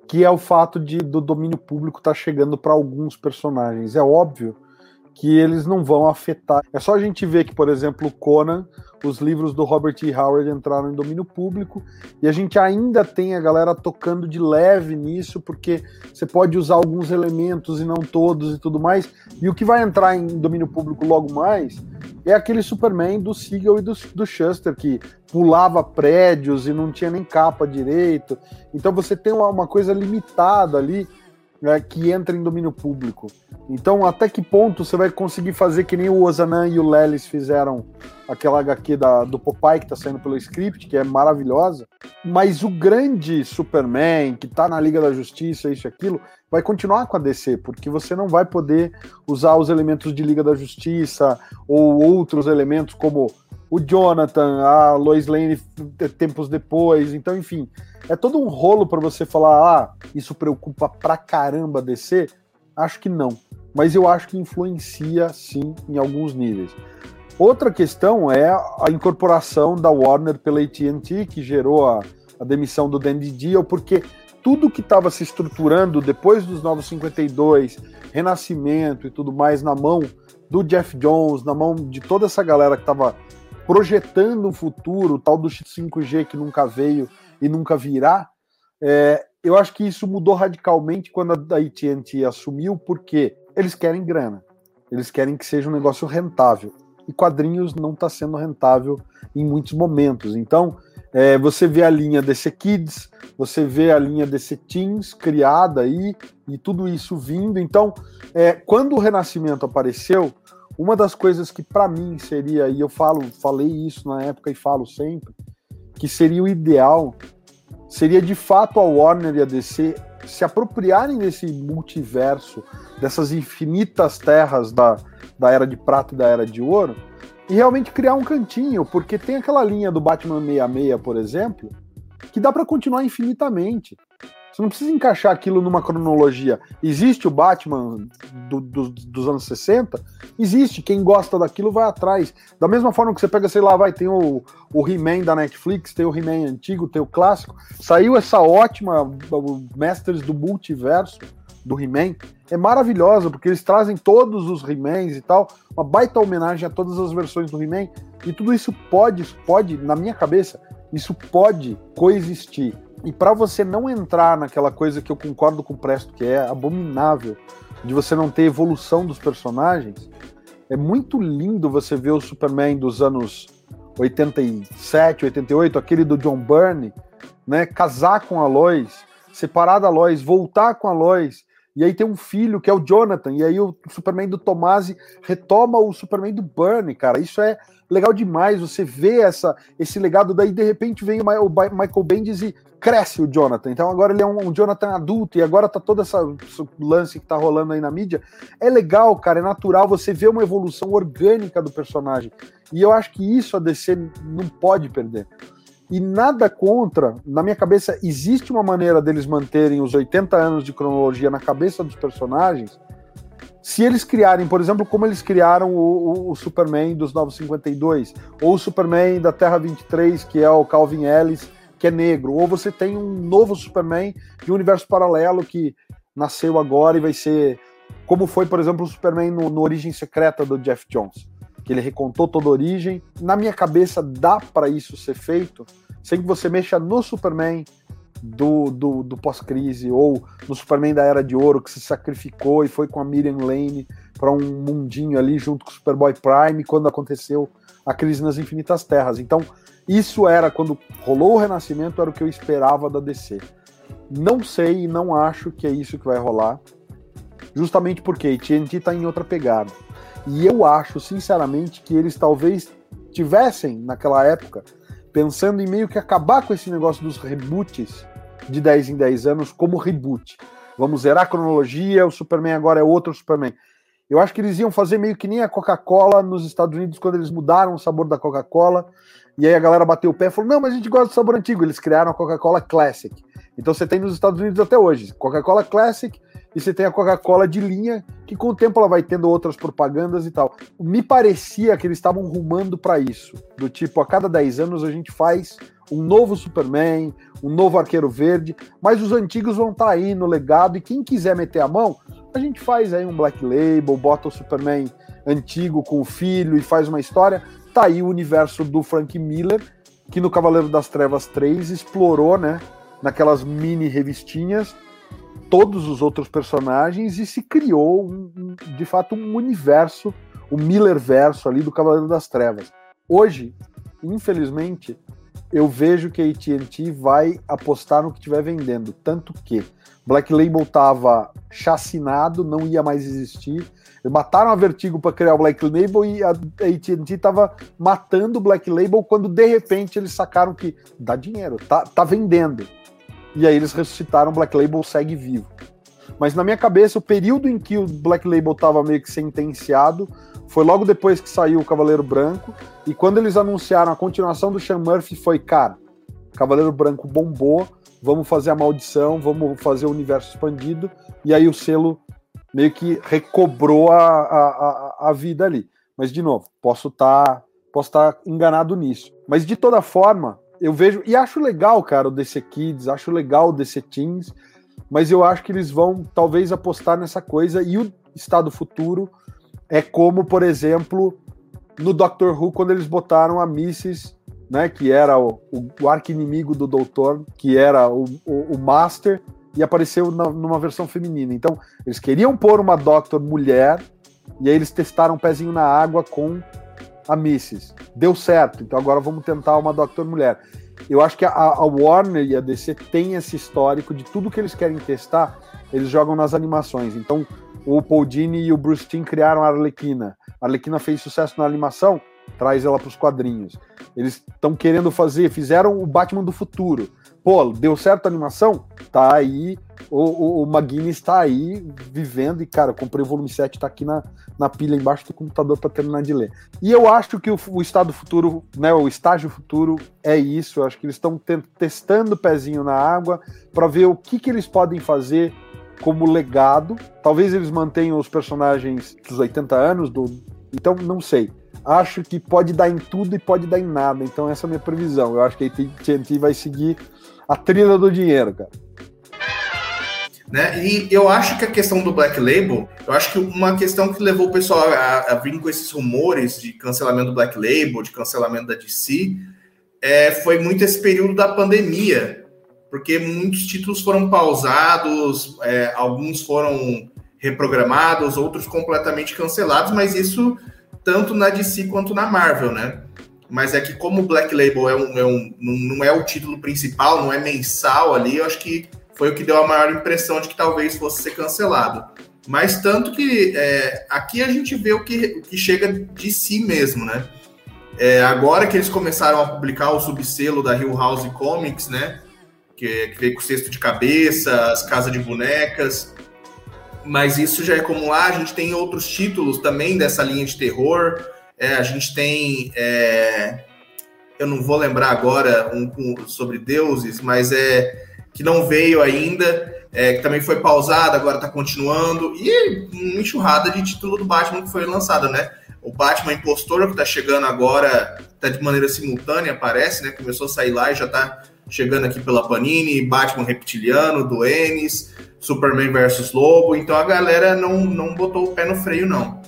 [SPEAKER 3] Que é o fato de do domínio público estar tá chegando para alguns personagens. É óbvio que eles não vão afetar. É só a gente ver que, por exemplo, Conan, os livros do Robert E. Howard entraram em domínio público e a gente ainda tem a galera tocando de leve nisso, porque você pode usar alguns elementos e não todos e tudo mais. E o que vai entrar em domínio público logo mais é aquele Superman do Siegel e do, do Shuster, que pulava prédios e não tinha nem capa direito. Então você tem uma, uma coisa limitada ali né, que entra em domínio público. Então, até que ponto você vai conseguir fazer que nem o Ozanan e o Lelis fizeram aquela HQ da, do Popeye que está saindo pelo script, que é maravilhosa, mas o grande Superman, que está na Liga da Justiça, isso e aquilo, vai continuar com a DC, porque você não vai poder usar os elementos de Liga da Justiça ou outros elementos como o Jonathan, a Lois Lane tempos depois. Então, enfim, é todo um rolo para você falar, ah, isso preocupa pra caramba DC? Acho que não. Mas eu acho que influencia sim em alguns níveis. Outra questão é a incorporação da Warner pela AT&T, que gerou a, a demissão do Dandy Deal, porque tudo que estava se estruturando depois dos Novos 52, Renascimento e tudo mais na mão do Jeff Jones, na mão de toda essa galera que estava projetando um futuro, tal do 5G que nunca veio e nunca virá, é, eu acho que isso mudou radicalmente quando a AT&T assumiu, porque eles querem grana, eles querem que seja um negócio rentável. E quadrinhos não está sendo rentável em muitos momentos. Então, é, você vê a linha DC Kids, você vê a linha DC Teens criada aí, e tudo isso vindo. Então, é, quando o Renascimento apareceu, uma das coisas que para mim seria, e eu falo, falei isso na época e falo sempre, que seria o ideal, seria de fato a Warner e a DC se apropriarem desse multiverso, dessas infinitas terras da, da Era de Prata e da Era de Ouro, e realmente criar um cantinho, porque tem aquela linha do Batman 66, por exemplo, que dá para continuar infinitamente. Você não precisa encaixar aquilo numa cronologia. Existe o Batman do, do, dos anos 60? Existe. Quem gosta daquilo vai atrás. Da mesma forma que você pega, sei lá, vai, tem o, o He-Man da Netflix, tem o He-Man antigo, tem o clássico. Saiu essa ótima Mestres do Multiverso do He-Man. É maravilhosa, porque eles trazem todos os He-Mans e tal. Uma baita homenagem a todas as versões do He-Man. E tudo isso pode, pode, na minha cabeça, isso pode coexistir. E para você não entrar naquela coisa que eu concordo com o Presto, que é abominável, de você não ter evolução dos personagens, é muito lindo você ver o Superman dos anos 87, 88, aquele do John Byrne, né, casar com a Lois, separar da Lois, voltar com a Lois, e aí tem um filho que é o Jonathan, e aí o Superman do Tomasi retoma o Superman do Byrne, cara. Isso é legal demais, você vê essa, esse legado, daí de repente vem o Michael Bendis e cresce o Jonathan. Então agora ele é um, um Jonathan adulto e agora tá todo esse lance que tá rolando aí na mídia. É legal, cara, é natural você ver uma evolução orgânica do personagem. E eu acho que isso a DC não pode perder. E nada contra, na minha cabeça, existe uma maneira deles manterem os 80 anos de cronologia na cabeça dos personagens. Se eles criarem, por exemplo, como eles criaram o, o, o Superman dos 952, ou o Superman da Terra 23, que é o Calvin Ellis, que é negro, ou você tem um novo Superman de um universo paralelo que nasceu agora e vai ser como foi, por exemplo, o Superman no, no Origem Secreta do Jeff Jones, que ele recontou toda a origem. Na minha cabeça, dá para isso ser feito sem que você mexa no Superman do, do, do pós-crise, ou no Superman da Era de Ouro, que se sacrificou e foi com a Miriam Lane para um mundinho ali junto com o Superboy Prime quando aconteceu a crise nas Infinitas Terras. Então, isso era, quando rolou o Renascimento, era o que eu esperava da DC. Não sei e não acho que é isso que vai rolar, justamente porque TNT está em outra pegada. E eu acho, sinceramente, que eles talvez tivessem, naquela época, pensando em meio que acabar com esse negócio dos reboots de 10 em 10 anos como reboot. Vamos zerar a cronologia, o Superman agora é outro Superman. Eu acho que eles iam fazer meio que nem a Coca-Cola nos Estados Unidos, quando eles mudaram o sabor da Coca-Cola e aí a galera bateu o pé e falou: não, mas a gente gosta do sabor antigo. Eles criaram a Coca-Cola Classic. Então você tem nos Estados Unidos até hoje Coca-Cola Classic e você tem a Coca-Cola de linha, que com o tempo ela vai tendo outras propagandas e tal. Me parecia que eles estavam rumando para isso. Do tipo, a cada 10 anos a gente faz um novo Superman, um novo Arqueiro Verde, mas os antigos vão estar tá aí no legado e quem quiser meter a mão, a gente faz aí um Black Label, bota o Superman antigo com o filho e faz uma história tá aí o universo do Frank Miller, que no Cavaleiro das Trevas 3 explorou, né, naquelas mini revistinhas, todos os outros personagens e se criou, um, de fato, um universo, o Miller verso ali do Cavaleiro das Trevas. Hoje, infelizmente, eu vejo que a AT&T vai apostar no que estiver vendendo, tanto que Black Label estava chacinado, não ia mais existir. Mataram a Vertigo para criar o Black Label e a AT&T estava matando o Black Label quando de repente eles sacaram que dá dinheiro, tá, tá vendendo. E aí eles ressuscitaram Black Label segue vivo. Mas na minha cabeça, o período em que o Black Label estava meio que sentenciado foi logo depois que saiu o Cavaleiro Branco. E quando eles anunciaram a continuação do Sean Murphy, foi, cara, Cavaleiro Branco bombou, vamos fazer a maldição, vamos fazer o universo expandido, e aí o selo meio que recobrou a, a, a vida ali. Mas, de novo, posso estar tá, posso tá enganado nisso. Mas, de toda forma, eu vejo, e acho legal, cara, o DC Kids, acho legal o DC Teens, mas eu acho que eles vão talvez apostar nessa coisa, e o Estado Futuro é como, por exemplo, no Doctor Who, quando eles botaram a Mrs né, que era o, o, arqui-inimigo do Doutor, que era o, o, o Master, e apareceu na, numa versão feminina. Então, eles queriam pôr uma Doctor mulher, e aí eles testaram um pezinho na água com a Mrs. Deu certo, então agora vamos tentar uma Doctor mulher. Eu acho que a, a Warner e a DC têm esse histórico de tudo que eles querem testar, eles jogam nas animações. Então, o Paul Dini e o Bruce Timm criaram a Arlequina. A Arlequina fez sucesso na animação, traz ela para os quadrinhos. Eles estão querendo fazer, fizeram o Batman do futuro. pô, deu certo a animação? Tá aí, o, o, o está aí vivendo, e cara, comprei o volume 7, tá aqui na, na pilha embaixo do computador para terminar de ler. E eu acho que o, o estado futuro, né, o estágio futuro é isso, eu acho que eles estão testando o pezinho na água para ver o que, que eles podem fazer como legado. Talvez eles mantenham os personagens dos 80 anos, do... então não sei. Acho que pode dar em tudo e pode dar em nada. Então essa é a minha previsão. Eu acho que a AT&T vai seguir a trilha do dinheiro, cara.
[SPEAKER 4] Né? E eu acho que a questão do Black Label, eu acho que uma questão que levou o pessoal a, a vir com esses rumores de cancelamento do Black Label, de cancelamento da DC, é, foi muito esse período da pandemia, porque muitos títulos foram pausados, é, alguns foram reprogramados, outros completamente cancelados, mas isso tanto na DC quanto na Marvel, né? Mas é que como o Black Label é um, é um, não é o título principal, não é mensal ali, eu acho que foi o que deu a maior impressão de que talvez fosse ser cancelado. Mas tanto que é, aqui a gente vê o que, o que chega de si mesmo, né? É, agora que eles começaram a publicar o subselo da Hill House Comics, né? Que, que veio com cesto de cabeça, as casas de bonecas. Mas isso já é como lá, a gente tem outros títulos também dessa linha de terror. É, a gente tem. É, eu não vou lembrar agora um, um sobre deuses, mas é que não veio ainda, é, que também foi pausada, agora está continuando, e uma enxurrada de título do Batman que foi lançado, né? O Batman Impostor, que está chegando agora, está de maneira simultânea, parece, né? Começou a sair lá e já está chegando aqui pela Panini, Batman Reptiliano, do Ennis, Superman versus Lobo, então a galera não, não botou o pé no freio, não.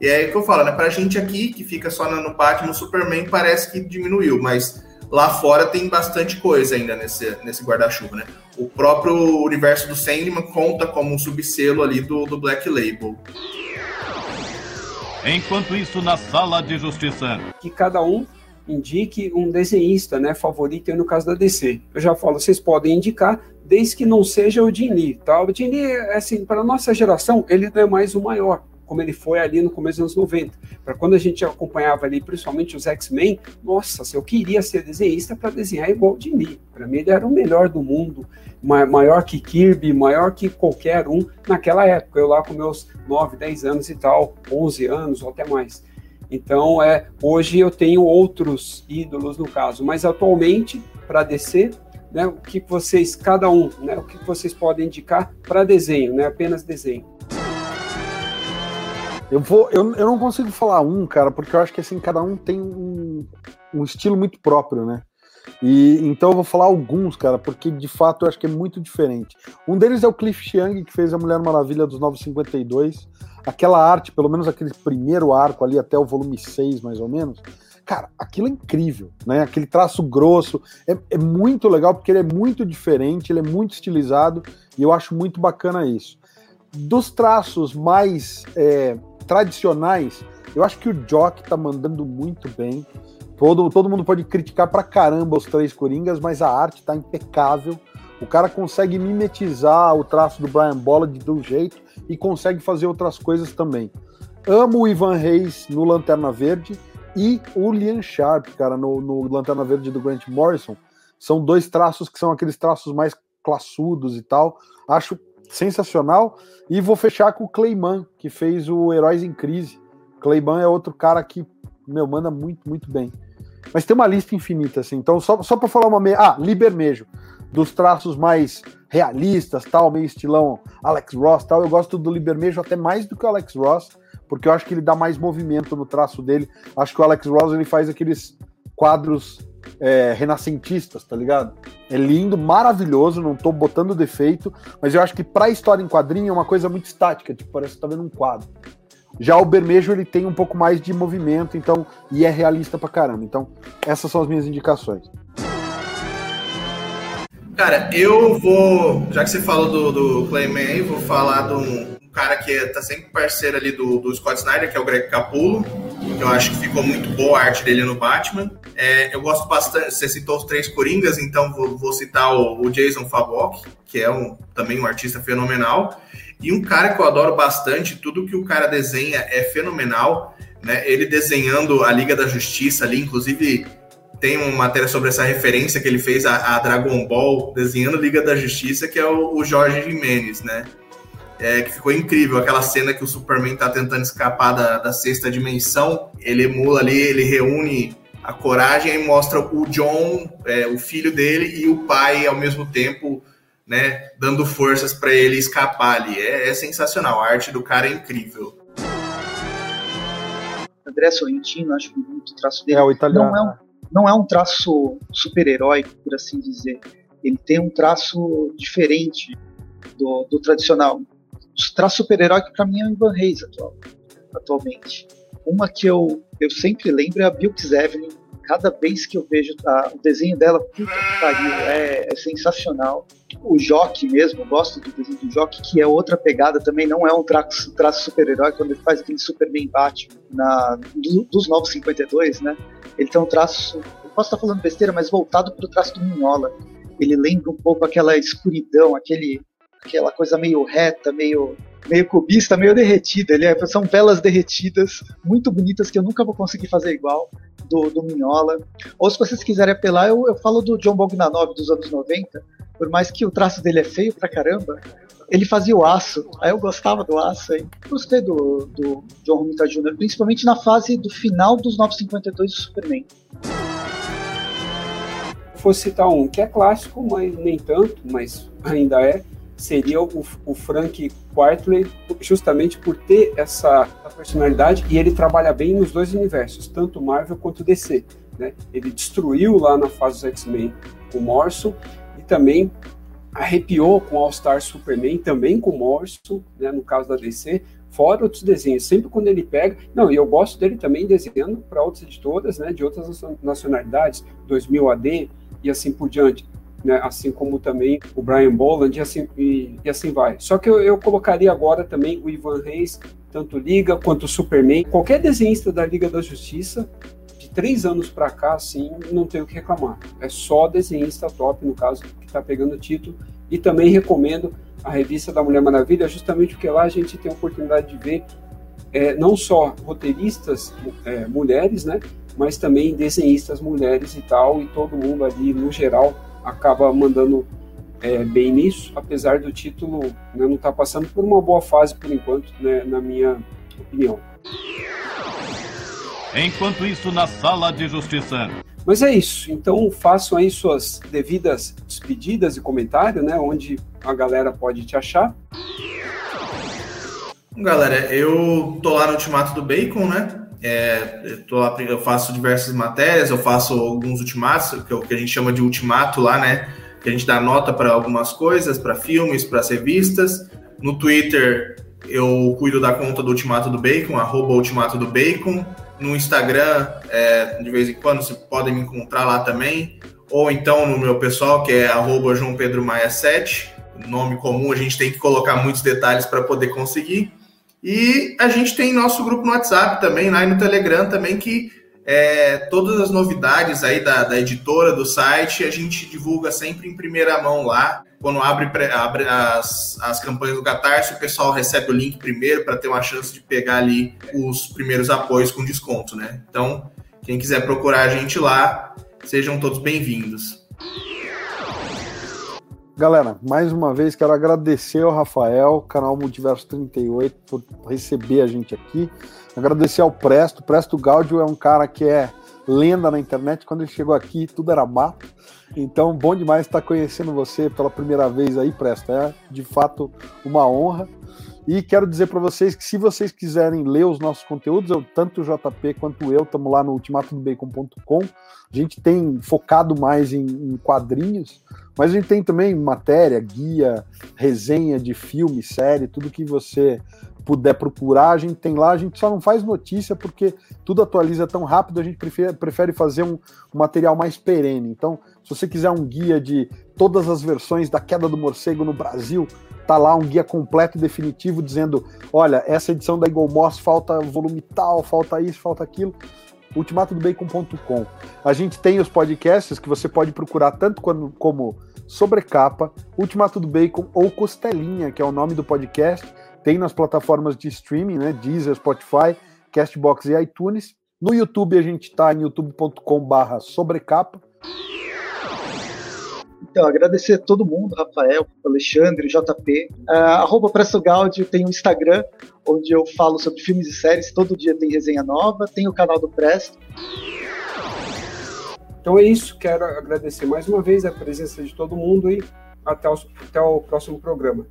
[SPEAKER 4] E é aí que eu falo, né? Pra gente aqui, que fica só no Batman, Superman, parece que diminuiu, mas lá fora tem bastante coisa ainda nesse, nesse guarda-chuva, né? O próprio universo do Sandman conta como um subselo ali do, do Black Label.
[SPEAKER 6] Enquanto isso, na sala de justiça.
[SPEAKER 2] Que cada um indique um desenhista, né, favorito, no caso da DC. Eu já falo, vocês podem indicar, desde que não seja o Jim Lee, tá? O Jim Lee, assim, para nossa geração, ele não é mais o maior como ele foi ali no começo dos anos 90. Para quando a gente acompanhava ali, principalmente os X-Men, nossa, se eu queria ser desenhista para desenhar igual o Jimmy. Para mim ele era o melhor do mundo, maior que Kirby, maior que qualquer um naquela época. Eu lá com meus 9, 10 anos e tal, 11 anos ou até mais. Então, é, hoje eu tenho outros ídolos no caso, mas atualmente, para descer, né, o que vocês, cada um, né, o que vocês podem indicar para desenho, né, apenas desenho?
[SPEAKER 3] Eu vou, eu, eu não consigo falar um, cara, porque eu acho que assim cada um tem um, um estilo muito próprio, né? E então eu vou falar alguns, cara, porque de fato eu acho que é muito diferente. Um deles é o Cliff Chiang, que fez a Mulher Maravilha dos 952. Aquela arte, pelo menos aquele primeiro arco ali até o volume 6, mais ou menos. Cara, aquilo é incrível, né? Aquele traço grosso é, é muito legal porque ele é muito diferente, ele é muito estilizado e eu acho muito bacana isso. Dos traços mais é, tradicionais, eu acho que o Jock tá mandando muito bem. Todo, todo mundo pode criticar pra caramba os três Coringas, mas a arte tá impecável. O cara consegue mimetizar o traço do Brian Bollard do jeito e consegue fazer outras coisas também. Amo o Ivan Reis no Lanterna Verde e o Lian Sharp, cara, no, no Lanterna Verde do Grant Morrison. São dois traços que são aqueles traços mais classudos e tal. Acho sensacional. E vou fechar com o Clayman, que fez o Heróis em Crise. Clayman é outro cara que, meu, manda muito, muito bem. Mas tem uma lista infinita, assim. Então, só, só para falar uma meia. Ah, Libermejo. Dos traços mais realistas, tal, meio estilão Alex Ross, tal. Eu gosto do Libermejo até mais do que o Alex Ross, porque eu acho que ele dá mais movimento no traço dele. Acho que o Alex Ross ele faz aqueles quadros é, renascentistas, tá ligado? É lindo, maravilhoso, não tô botando defeito, mas eu acho que pra história em quadrinho é uma coisa muito estática, tipo, parece que tá vendo um quadro. Já o Bermejo, ele tem um pouco mais de movimento, então, e é realista pra caramba. Então, essas são as minhas indicações.
[SPEAKER 4] Cara, eu vou, já que você falou do, do Clayman, vou falar de um, cara que tá sempre parceiro ali do, do Scott Snyder, que é o Greg Capullo, que eu acho que ficou muito boa a arte dele no Batman. É, eu gosto bastante, você citou os três Coringas, então vou, vou citar o, o, Jason Fabok, que é um, também um artista fenomenal. E um cara que eu adoro bastante, tudo que o cara desenha é fenomenal, né? Ele desenhando a Liga da Justiça ali, inclusive tem uma matéria sobre essa referência que ele fez a, a Dragon Ball desenhando Liga da Justiça, que é o, o Jorge Jimenez, né? É, que ficou incrível aquela cena que o Superman tá tentando escapar da, da sexta dimensão. Ele emula ali, ele reúne a coragem e mostra o John, é, o filho dele, e o pai ao mesmo tempo, né, dando forças para ele escapar ali. É, é sensacional, a arte do cara é incrível.
[SPEAKER 5] André Sorrentino, acho que muito traço dele.
[SPEAKER 3] É, o italiano.
[SPEAKER 5] Não é um, não é um traço super-heróico, por assim dizer. Ele tem um traço diferente do, do tradicional. Traço super-heróico, para mim, é o Ivan Reis atual, atualmente. Uma que eu, eu sempre lembro é a Bilks Evelyn. Cada vez que eu vejo a, o desenho dela, puta que pariu, é, é sensacional. O Jock mesmo, gosto do desenho do Jock, que é outra pegada também, não é um traço, traço super-herói, quando ele faz aquele Superman Batman na, do, dos Novos 52, né? Ele tem um traço, eu posso estar falando besteira, mas voltado para o traço do Minhola. Ele lembra um pouco aquela escuridão, aquele, aquela coisa meio reta, meio meio cubista, meio derretida. Ele é, são velas derretidas, muito bonitas, que eu nunca vou conseguir fazer igual, do, do Minhola. Ou se vocês quiserem apelar, eu, eu falo do John Bogdanov dos anos 90, por mais que o traço dele é feio pra caramba, ele fazia o aço, aí eu gostava do aço aí. Gostei do, do John Romita Jr., principalmente na fase do final dos 952 do Superman.
[SPEAKER 2] Vou citar um que é clássico, mas nem tanto, mas ainda é, seria o, o Frank Quitely, justamente por ter essa personalidade e ele trabalha bem nos dois universos, tanto Marvel quanto DC. Né? Ele destruiu lá na fase dos X-Men o Morrison e também arrepiou com All Star Superman, também com Morrison, né, no caso da DC, fora outros desenhos. Sempre quando ele pega. Não, e eu gosto dele também desenhando para outras editoras, né, de outras nacionalidades, 2000 AD e assim por diante né, assim como também o Brian Boland e assim, e, e assim vai. Só que eu, eu, colocaria agora também o Ivan Reis, tanto Liga quanto Superman. Qualquer desenhista da Liga da Justiça, de três anos para cá, assim, não tenho o que reclamar. É só desenhista top, no caso, que está pegando o título. E também recomendo a revista da Mulher Maravilha, justamente porque lá a gente tem a oportunidade de ver é, não só roteiristas é, mulheres, né, mas também desenhistas mulheres e tal, e todo mundo ali, no geral, acaba mandando é, bem nisso, apesar do título né, não estar tá passando por uma boa fase por enquanto, né, na minha opinião.
[SPEAKER 6] Enquanto isso, na sala de justiça.
[SPEAKER 2] Mas é isso. Então façam aí suas devidas despedidas e comentários, né? Onde a galera pode te achar.
[SPEAKER 4] Galera, eu tô lá no Ultimato do Bacon, né? É, eu, tô, eu faço diversas matérias, eu faço alguns ultimatos, que, é o que a gente chama de ultimato lá, né? Que a gente dá nota para algumas coisas, para filmes, para revistas. No Twitter, eu cuido da conta do Ultimato do Bacon, arroba Ultimato do Bacon. No Instagram, é, de vez em quando, vocês podem me encontrar lá também. Ou então no meu pessoal, que é arroba João Pedro Maia 7. Nome comum, a gente tem que colocar muitos detalhes para poder conseguir. E a gente tem nosso grupo no WhatsApp também, lá no Telegram também, que é, todas as novidades aí da, da, editora, do site, a gente divulga sempre em primeira mão lá. Quando abre, abre as, as campanhas do Catarse, o pessoal recebe o link primeiro para ter uma chance de pegar ali os primeiros apoios com desconto, né? Então, quem quiser procurar a gente lá, sejam todos bem-vindos.
[SPEAKER 3] Galera, mais uma vez quero agradecer ao Rafael, canal Multiverso 38, por receber a gente aqui. Agradecer ao Presto. Presto Gaudio é um cara que é lenda na internet. Quando ele chegou aqui, tudo era mato. Então, bom demais estar conhecendo você pela primeira vez aí, Presto. É de fato uma honra. E quero dizer para vocês que se vocês quiserem ler os nossos conteúdos, eu, tanto o JP quanto eu estamos lá no ultimatodobacon.com. A gente tem focado mais em, em quadrinhos, mas a gente tem também matéria, guia, resenha de filme, série, tudo que você puder procurar, a gente tem lá. A gente só não faz notícia porque tudo atualiza tão rápido, a gente prefere, prefere fazer um, um material mais perene. Então, se você quiser um guia de todas as versões da queda do morcego no Brasil, tá lá um guia completo e definitivo dizendo: olha, essa edição da Eagle Moss falta volume tal, falta isso, falta aquilo ultimatodobacon.com. A gente tem os podcasts que você pode procurar tanto como, como Sobrecapa, Ultimato do Bacon ou Costelinha, que é o nome do podcast. Tem nas plataformas de streaming, né? Deezer, Spotify, Castbox e iTunes. No YouTube a gente está em youtube.com/barra sobrecapa.
[SPEAKER 5] Então, agradecer a todo mundo, Rafael, Alexandre, JP. Uh, arroba Presto Gaudio tem o um Instagram, onde eu falo sobre filmes e séries. Todo dia tem resenha nova. Tem o canal do Presto.
[SPEAKER 2] Então é isso. Quero agradecer mais uma vez a presença de todo mundo e até o, até o próximo programa.